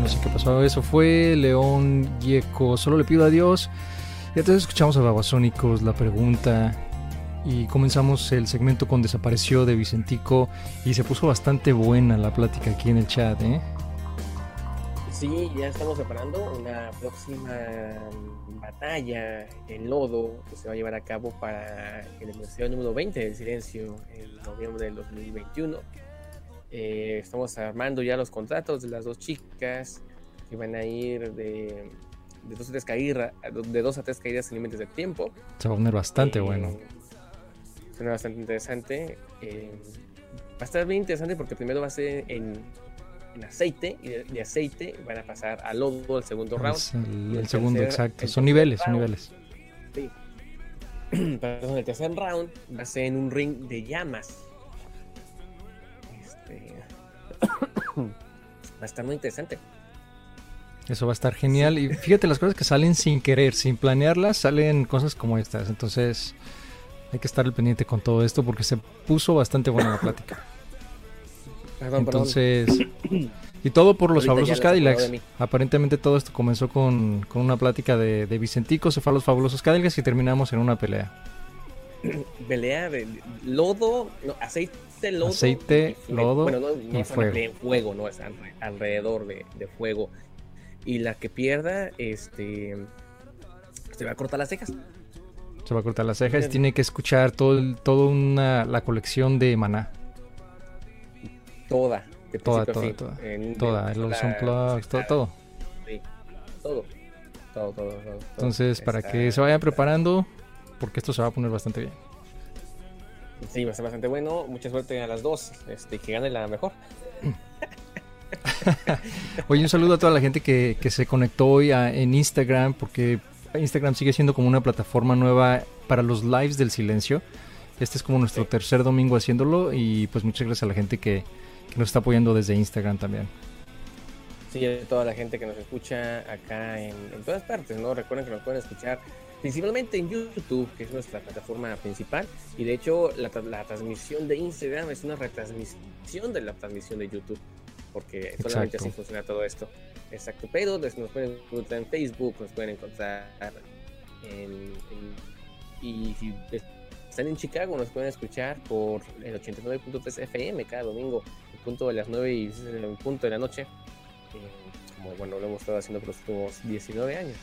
[SPEAKER 1] no sé qué pasó. Eso fue León Gieco. Solo le pido a Dios. Y entonces escuchamos a Babasónicos, la pregunta. Y comenzamos el segmento con Desapareció de Vicentico. Y se puso bastante buena la plática aquí en el chat, ¿eh?
[SPEAKER 2] Sí, ya estamos preparando una próxima batalla en lodo que se va a llevar a cabo para el episodio número 20 del Silencio en noviembre del 2021 eh, estamos armando ya los contratos de las dos chicas que van a ir de, de dos a tres caídas, de dos a tres caídas sin límites de tiempo.
[SPEAKER 1] Se va a poner bastante eh, bueno.
[SPEAKER 2] Suena bastante interesante. Eh, va a estar bien interesante porque primero va a ser en, en aceite y de, aceite van a pasar al lodo el segundo round.
[SPEAKER 1] El, segundo, exacto. son niveles, son niveles.
[SPEAKER 2] Sí. el tercer round va a ser en un ring de llamas va a estar muy interesante.
[SPEAKER 1] Eso va a estar genial. Y fíjate, las cosas que salen sin querer, sin planearlas, salen cosas como estas. Entonces, hay que estar al pendiente con todo esto porque se puso bastante buena la plática. Entonces, y todo por los fabulosos Cadillacs. Aparentemente todo esto comenzó con, una plática de, de, Vicentico, se fue a los fabulosos Cadillacs y terminamos en una pelea.
[SPEAKER 2] Pelea de lodo, no, aceite
[SPEAKER 1] aceite, lodo y fuego.
[SPEAKER 2] En fuego, no es alrededor de, fuego. Y la que pierda, este, se va a cortar las cejas.
[SPEAKER 1] Se va a cortar las cejas. Tiene que escuchar todo, todo una, la colección de Maná.
[SPEAKER 2] Toda.
[SPEAKER 1] toda, toda, toda. toda. Los unplugs, todo, todo.
[SPEAKER 2] Sí, todo. Todo, todo, todo.
[SPEAKER 1] Entonces, para que se vayan preparando, porque esto se va a poner bastante bien.
[SPEAKER 2] Sí, va a ser bastante bueno. Mucha suerte a las dos. Este, que gane la mejor.
[SPEAKER 1] Oye, un saludo a toda la gente que, se conectó hoy en Instagram, porque Instagram sigue siendo como una plataforma nueva para los lives del silencio. Este es como nuestro tercer domingo haciéndolo y pues muchas gracias a la gente que, que nos está apoyando desde Instagram también.
[SPEAKER 2] Sí, a toda la gente que nos escucha acá en, todas partes, ¿no? Recuerden que nos pueden escuchar principalmente en YouTube, que es nuestra plataforma principal. Y de hecho, la, transmisión de Instagram es una retransmisión de la transmisión de YouTube, porque solamente así funciona todo esto. Exacto, pero nos pueden encontrar en Facebook, nos pueden encontrar en, y si están en Chicago nos pueden escuchar por el 89.3 FM cada domingo, en punto de las 9 y en punto de la noche como bueno, lo hemos estado haciendo por los últimos 19 años.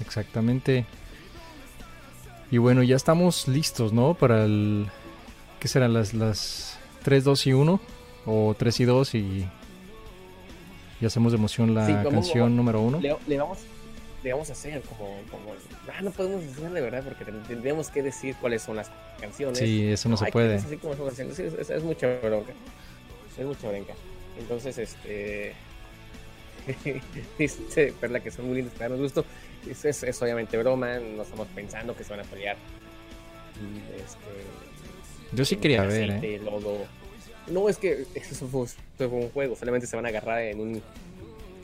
[SPEAKER 1] Exactamente. Y bueno, ya estamos listos, ¿no? Para el... ¿Qué serán las, las 3, 2 y 1? ¿O 3 y 2 y... Y hacemos de emoción la canción número 1?
[SPEAKER 2] Le, vamos, le vamos a hacer como... como ah, no podemos decir de verdad porque tendríamos que decir cuáles son las canciones.
[SPEAKER 1] Sí, eso no, se puede.
[SPEAKER 2] Así como es, es, es mucha bronca. Es mucha bronca. Entonces, este dice Perla que son muy lindos para darnos gusto. Es, es, obviamente broma, no estamos pensando que se van a pelear.
[SPEAKER 1] Este, Yo sí quería ver, ¿eh?
[SPEAKER 2] No, es que eso fue, un juego, solamente se van a agarrar en un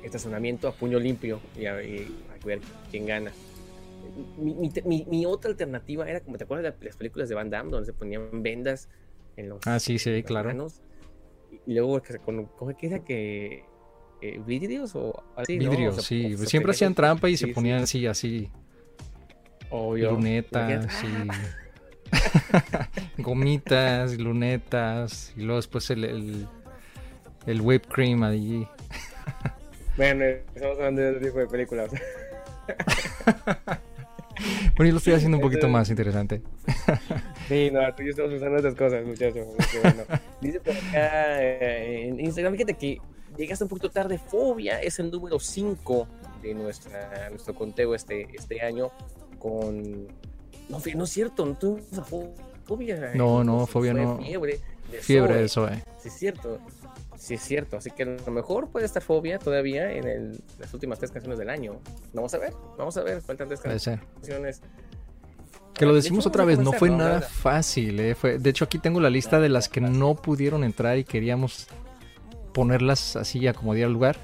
[SPEAKER 2] estacionamiento a puño limpio y a, ver quién gana. Mi, mi, mi, otra alternativa era, como te acuerdas de las películas de Van Damme, donde se ponían vendas en los.
[SPEAKER 1] Ah, sí, sí, claro.
[SPEAKER 2] y luego, ¿cómo queda que eh, vidrios o
[SPEAKER 1] así. Vidrios, sí. Siempre hacían trampa y se ponían así, así. Obvio. Lunetas y. gomitas, lunetas. Y luego después el, el, el whipped cream allí.
[SPEAKER 2] bueno, estamos hablando de otro tipo de películas.
[SPEAKER 1] bueno, yo lo estoy haciendo un poquito más interesante.
[SPEAKER 2] sí, no, tú y yo estamos usando otras cosas, muchachos. Dice por acá eh, en Instagram, fíjate que llegaste un poquito tarde. Fobia es el número 5 de nuestra, nuestro conteo este, este año con... No, no es cierto, no tuvimos fobia.
[SPEAKER 1] No, no, fobia no.
[SPEAKER 2] Fiebre.
[SPEAKER 1] fiebre eso, eh.
[SPEAKER 2] Sí, es cierto. Sí, es cierto. Así que a lo mejor puede estar fobia todavía en las últimas tres canciones del año. Vamos a ver, vamos a ver. Faltan tres canciones.
[SPEAKER 1] Que lo decimos otra vez, no fue nada fácil. Eh. Fue, de hecho, aquí tengo la lista de las que no pudieron entrar y queríamos ponerlas así a como diera lugar.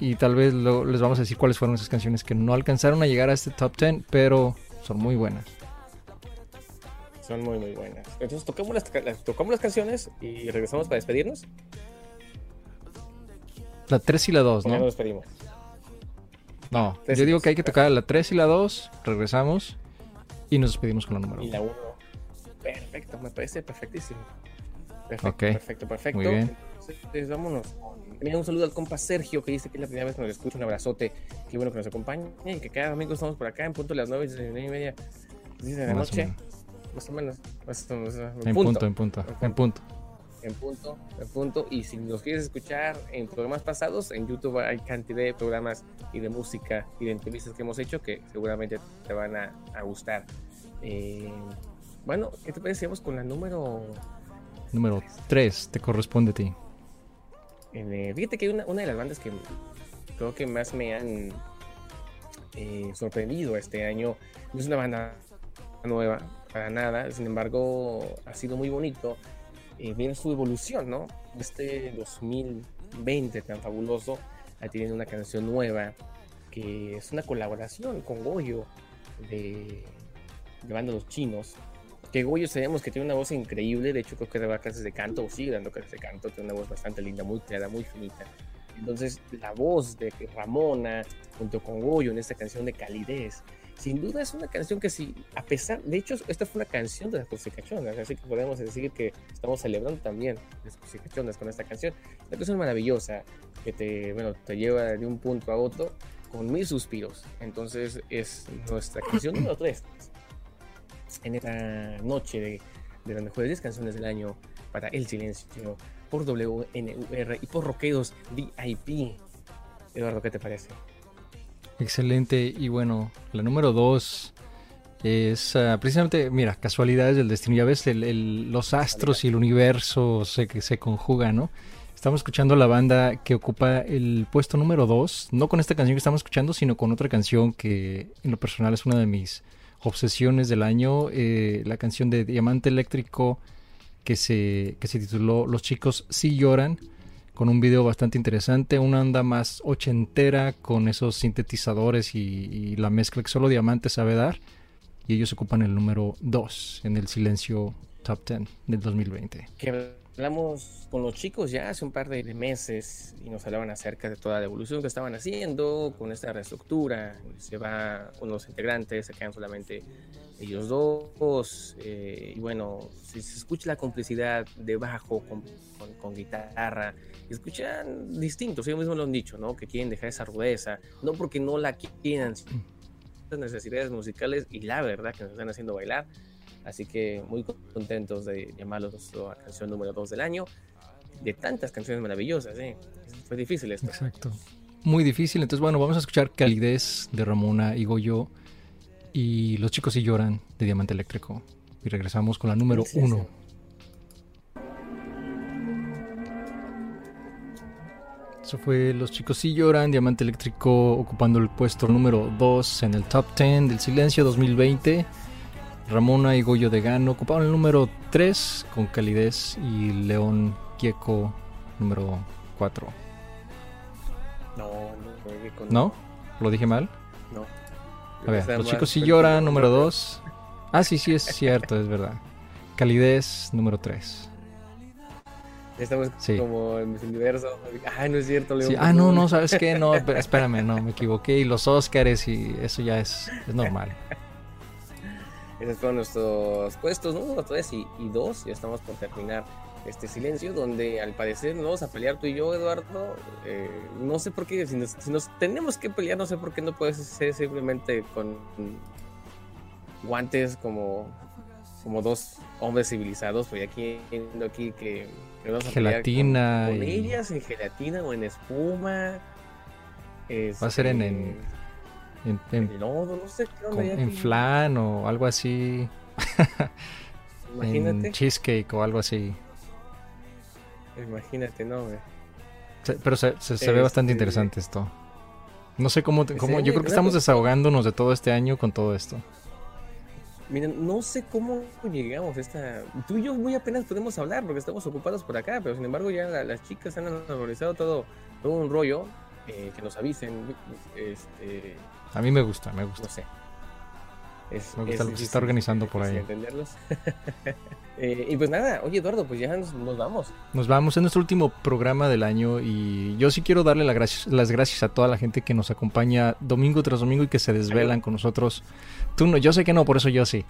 [SPEAKER 1] Y tal vez les vamos a decir cuáles fueron esas canciones que no alcanzaron a llegar a este top 10, pero son muy buenas.
[SPEAKER 2] Son muy, muy buenas. Entonces tocamos las, tocamos las canciones y regresamos para despedirnos.
[SPEAKER 1] La 3 y la 2, ¿no?
[SPEAKER 2] nos despedimos.
[SPEAKER 1] No, yo digo que hay que tocar la 3 y la 2, regresamos y nos despedimos con la número 1.
[SPEAKER 2] Y la 1. Perfecto, me parece perfectísimo. Perfecto, perfecto, perfecto. Muy bien. Entonces, vámonos. Mira, un saludo al compa Sergio que dice que es la primera vez que nos escucha. Un abrazote. Qué bueno que nos acompañe. Y que cada domingo estamos por acá en punto de las 9 y media de la noche. Más o menos.
[SPEAKER 1] en, punto. en punto, en punto.
[SPEAKER 2] En punto, en punto. Y si nos quieres escuchar en programas pasados, en YouTube hay cantidad de programas y de música y de entrevistas que hemos hecho que seguramente te van a, gustar. Eh, bueno, ¿qué te parece? con la número
[SPEAKER 1] Número 3, te corresponde a ti.
[SPEAKER 2] Eh, fíjate que una, una, de las bandas que creo que más me han eh, sorprendido este año no es una banda nueva, para nada, sin embargo ha sido muy bonito eh, ver su evolución, ¿no? Este 2020 tan fabuloso, ahí tienen una canción nueva que es una colaboración con Goyo de, de banda Los Chinos que Goyo sabemos que tiene una voz increíble, de hecho creo que daba clases de canto, o sigue dando clases de canto, tiene una voz bastante linda, muy clara, muy finita. Entonces, la voz de Ramona junto con Goyo en esta canción de calidez, sin duda es una canción que sí, a pesar, de hecho, esta fue una canción de las Cosicachonas, así que podemos decir que estamos celebrando también las Cosicachonas con esta canción. Una canción maravillosa que te, bueno, te lleva de un punto a otro con mil suspiros. Entonces, es nuestra canción número 3 en esta noche de, de las mejores 10 canciones del año para El Silencio por WNUR y por Roquedos VIP. Eduardo, ¿qué te parece?
[SPEAKER 1] Excelente. Y bueno, la número 2 es ah, precisamente, mira, casualidades del destino. Ya ves, los astros y el universo se, se conjugan, ¿no? Estamos escuchando la banda que ocupa el puesto número 2, no con esta canción que estamos escuchando, sino con otra canción que en lo personal es una de mis obsesiones del año, eh, la canción de Diamante Eléctrico que se, que se tituló Los chicos sí lloran, con un video bastante interesante, una onda más ochentera con esos sintetizadores y, la mezcla que solo Diamante sabe dar. Y ellos ocupan el número 2 en el silencio Top 10 del 2020.
[SPEAKER 2] Que hablamos con los chicos ya hace un par de meses y nos hablaban acerca de toda la evolución que estaban haciendo con esta reestructura. Se va con los integrantes, se quedan solamente ellos dos. Eh, y bueno, si se escucha la complicidad de bajo con, con, guitarra, escuchan distintos, ellos mismos lo han dicho, ¿no? Que quieren dejar esa rudeza, no porque no la quieran, las necesidades musicales y la verdad que nos están haciendo bailar. Así que muy contentos de llamarlos a canción número 2 del año. De tantas canciones maravillosas, ¿eh? Fue difícil esto.
[SPEAKER 1] Exacto. Muy difícil. Entonces, bueno, vamos a escuchar Calidez de Ramona y Goyo y Los chicos y lloran de Diamante Eléctrico. Y regresamos con la número 1. Eso fue Los chicos sí lloran, Diamante Eléctrico ocupando el puesto número 2 en el top 10 del Silencio 2020. Ramona y Goyo de Gano ocuparon el número 3 con calidez y León Quieco número 4.
[SPEAKER 2] No, no,
[SPEAKER 1] no. ¿Lo dije mal?
[SPEAKER 2] No.
[SPEAKER 1] A ver, los chicos sí lloran, número 2. Ah, sí, sí, es cierto, es verdad. Calidez, número 3.
[SPEAKER 2] Estamos como en el universo. Ah, no es cierto, León.
[SPEAKER 1] Ah, no, no, ¿sabes qué? No, espérame, no, me equivoqué. Y los Oscars y eso ya es, es normal.
[SPEAKER 2] Esos fueron nuestros puestos, ¿no? Tres y, y dos. Ya estamos por terminar este silencio, donde al parecer nos vamos a pelear tú y yo, Eduardo. Eh, no sé por qué, si nos, tenemos que pelear, no sé por qué no puedes ser simplemente con guantes como, como dos hombres civilizados. Pues aquí viendo aquí que,
[SPEAKER 1] vamos a gelatina
[SPEAKER 2] con, ellas, en gelatina o en espuma.
[SPEAKER 1] Va a ser en, en,
[SPEAKER 2] en, no sé
[SPEAKER 1] en flan o algo así.
[SPEAKER 2] Imagínate.
[SPEAKER 1] en cheesecake o algo así.
[SPEAKER 2] Imagínate, no,
[SPEAKER 1] pero se, se, ve bastante este, interesante esto. No sé cómo, cómo yo creo que estamos desahogándonos de todo este año con todo esto.
[SPEAKER 2] Mira, no sé cómo llegamos a esta... Tú y yo muy apenas podemos hablar porque estamos ocupados por acá, pero sin embargo ya las chicas han organizado todo, todo un rollo. Eh, que nos avisen. Este...
[SPEAKER 1] A mí me gusta, me gusta.
[SPEAKER 2] No sé.
[SPEAKER 1] me gusta lo que se está organizando por ahí.
[SPEAKER 2] Entenderlos. Eh, y pues nada, oye Eduardo, pues ya nos, vamos.
[SPEAKER 1] Nos vamos, es nuestro último programa del año y yo sí quiero darle las gracias a toda la gente que nos acompaña domingo tras domingo y que se desvelan con nosotros. Tú no, yo sé que no, por eso yo sí.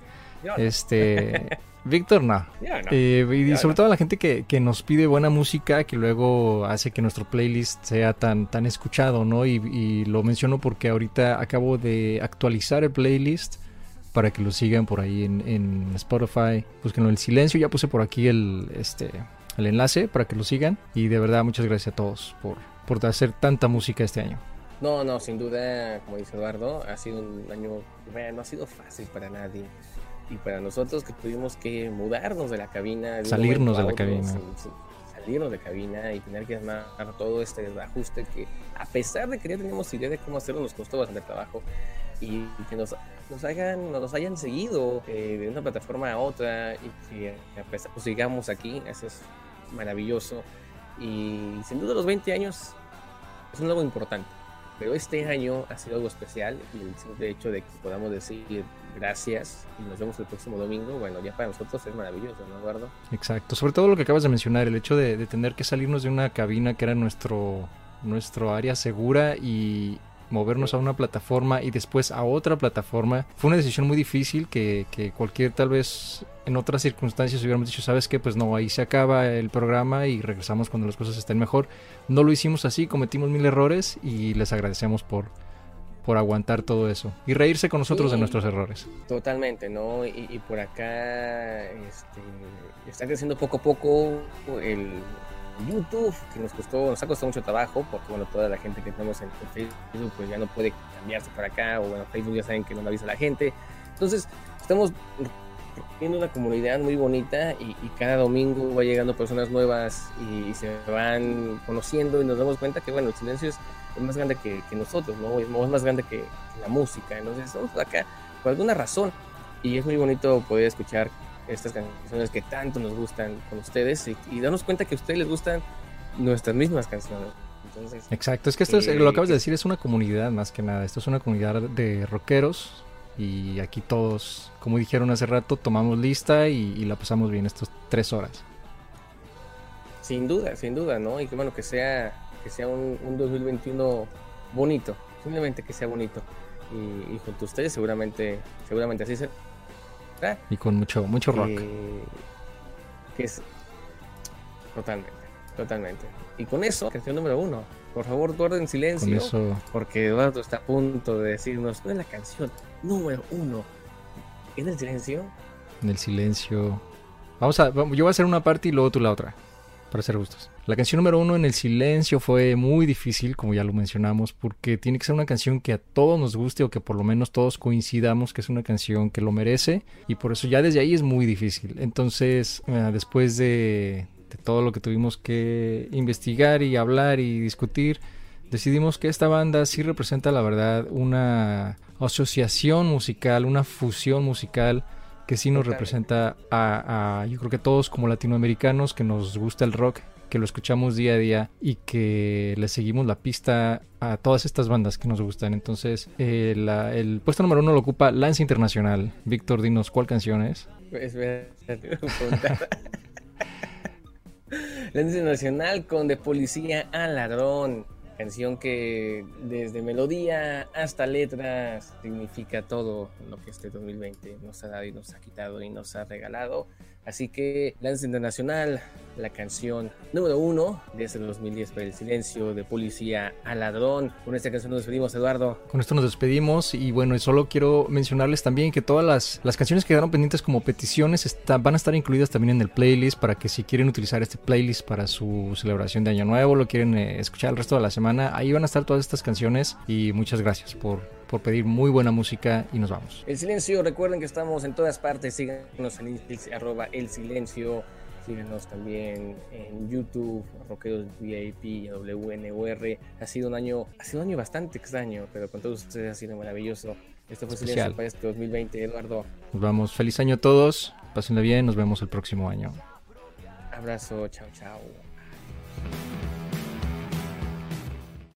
[SPEAKER 1] Este, Víctor no. Eh, y sobre todo a la gente que, que, nos pide buena música, que luego hace que nuestro playlist sea tan, tan escuchado, ¿no? Y, y lo menciono porque ahorita acabo de actualizar el playlist para que lo sigan por ahí en, en Spotify. Búsquenlo el silencio. Ya puse por aquí el, este, el enlace para que lo sigan. Y de verdad, muchas gracias a todos por, por hacer tanta música este año.
[SPEAKER 2] No, no, sin duda, como dice Eduardo, ha sido un año, no ha sido fácil para nadie. Y para nosotros que tuvimos que mudarnos de la cabina.
[SPEAKER 1] Salirnos de la cabina.
[SPEAKER 2] salirnos de cabina y tener que armar todo este ajuste que a pesar de que ya teníamos idea de cómo hacerlo, nos costó bastante trabajo. Y que nos nos hayan, nos hayan seguido eh, de una plataforma a otra y que pues, sigamos aquí, eso es maravilloso. Y sin duda los 20 años es un algo importante, pero este año ha sido algo especial y el simple hecho de que podamos decir gracias y nos vemos el próximo domingo, bueno, ya para nosotros es maravilloso, ¿no, Eduardo?
[SPEAKER 1] Exacto, sobre todo lo que acabas de mencionar, el hecho de, tener que salirnos de una cabina que era nuestro, nuestro área segura y, movernos a una plataforma y después a otra plataforma. Fue una decisión muy difícil que, cualquier tal vez en otras circunstancias hubiéramos dicho, sabes qué, pues no, ahí se acaba el programa y regresamos cuando las cosas estén mejor. No lo hicimos así, cometimos mil errores y les agradecemos por, por aguantar todo eso y reírse con nosotros de nuestros errores.
[SPEAKER 2] Totalmente, ¿no? Y, por acá este, está creciendo poco a poco el, YouTube, que nos costó, nos ha costado mucho trabajo, porque bueno, toda la gente que tenemos en, Facebook pues ya no puede cambiarse para acá, o bueno, Facebook ya saben que no avisa la gente. Entonces, estamos viendo una comunidad muy bonita y, cada domingo va llegando personas nuevas y, se van conociendo y nos damos cuenta que bueno, el silencio es, más grande que, nosotros, ¿no? Es, más grande que, la música. Entonces, estamos acá por alguna razón y es muy bonito poder escuchar estas canciones que tanto nos gustan con ustedes y, y darnos cuenta que a ustedes les gustan nuestras mismas canciones. Entonces,
[SPEAKER 1] Exacto, es que esto es, lo acabas de decir, es una comunidad más que nada. Esto es una comunidad de rockeros y aquí todos, como dijeron hace rato, tomamos lista y, la pasamos bien estas tres horas.
[SPEAKER 2] Sin duda, sin duda, ¿no? Y que bueno, que sea, que sea un, 2021 bonito, simplemente que sea bonito. Y, junto a ustedes seguramente, seguramente así será.
[SPEAKER 1] Y con mucho, mucho rock.
[SPEAKER 2] que es totalmente, totalmente. Y con eso, canción número uno. Por favor, guarden silencio. Porque Eduardo está a punto de decirnos, ¿cuál es la canción número uno? ¿En el silencio?
[SPEAKER 1] En el silencio. Vamos a, yo voy a hacer una parte y luego tú la otra, para ser justos. La canción número uno en el silencio fue muy difícil, como ya lo mencionamos, porque tiene que ser una canción que a todos nos guste o que por lo menos todos coincidamos que es una canción que lo merece y por eso ya desde ahí es muy difícil. Entonces, eh, después de, todo lo que tuvimos que investigar y hablar y discutir, decidimos que esta banda sí representa la verdad una asociación musical, una fusión musical que sí nos representa a, yo creo que todos como latinoamericanos que nos gusta el rock, que lo escuchamos día a día y que le seguimos la pista a todas estas bandas que nos gustan. Entonces, eh, el puesto número uno lo ocupa Lance Internacional. Víctor, dinos cuál canción es.
[SPEAKER 2] La Nacional con De Policía a Ladrón. Canción que desde melodía hasta letras significa todo lo que este 2020 nos ha dado y nos ha quitado y nos ha regalado. Así que Lance Internacional, la canción número uno de ese 2010 para el silencio de policía a ladrón. Con esta canción nos despedimos, Eduardo.
[SPEAKER 1] Con esto nos despedimos y bueno, solo quiero mencionarles también que todas las, las canciones que quedaron pendientes como peticiones están, van a estar incluidas también en el playlist para que si quieren utilizar este playlist para su celebración de Año Nuevo, lo quieren eh, escuchar el resto de la semana, ahí van a estar todas estas canciones y muchas gracias por por pedir muy buena música y nos vamos.
[SPEAKER 2] El silencio, recuerden que estamos en todas partes, síganos en arroba el silencio, síganos también en YouTube, Roqueros VIP, WNUR. Ha sido un año, ha sido un año bastante extraño, pero con todos ustedes ha sido maravilloso. Esto fue Silencio para este 2020, Eduardo.
[SPEAKER 1] Nos vamos, feliz año a todos, pásenle bien, nos vemos el próximo año.
[SPEAKER 2] Abrazo, chao, chao.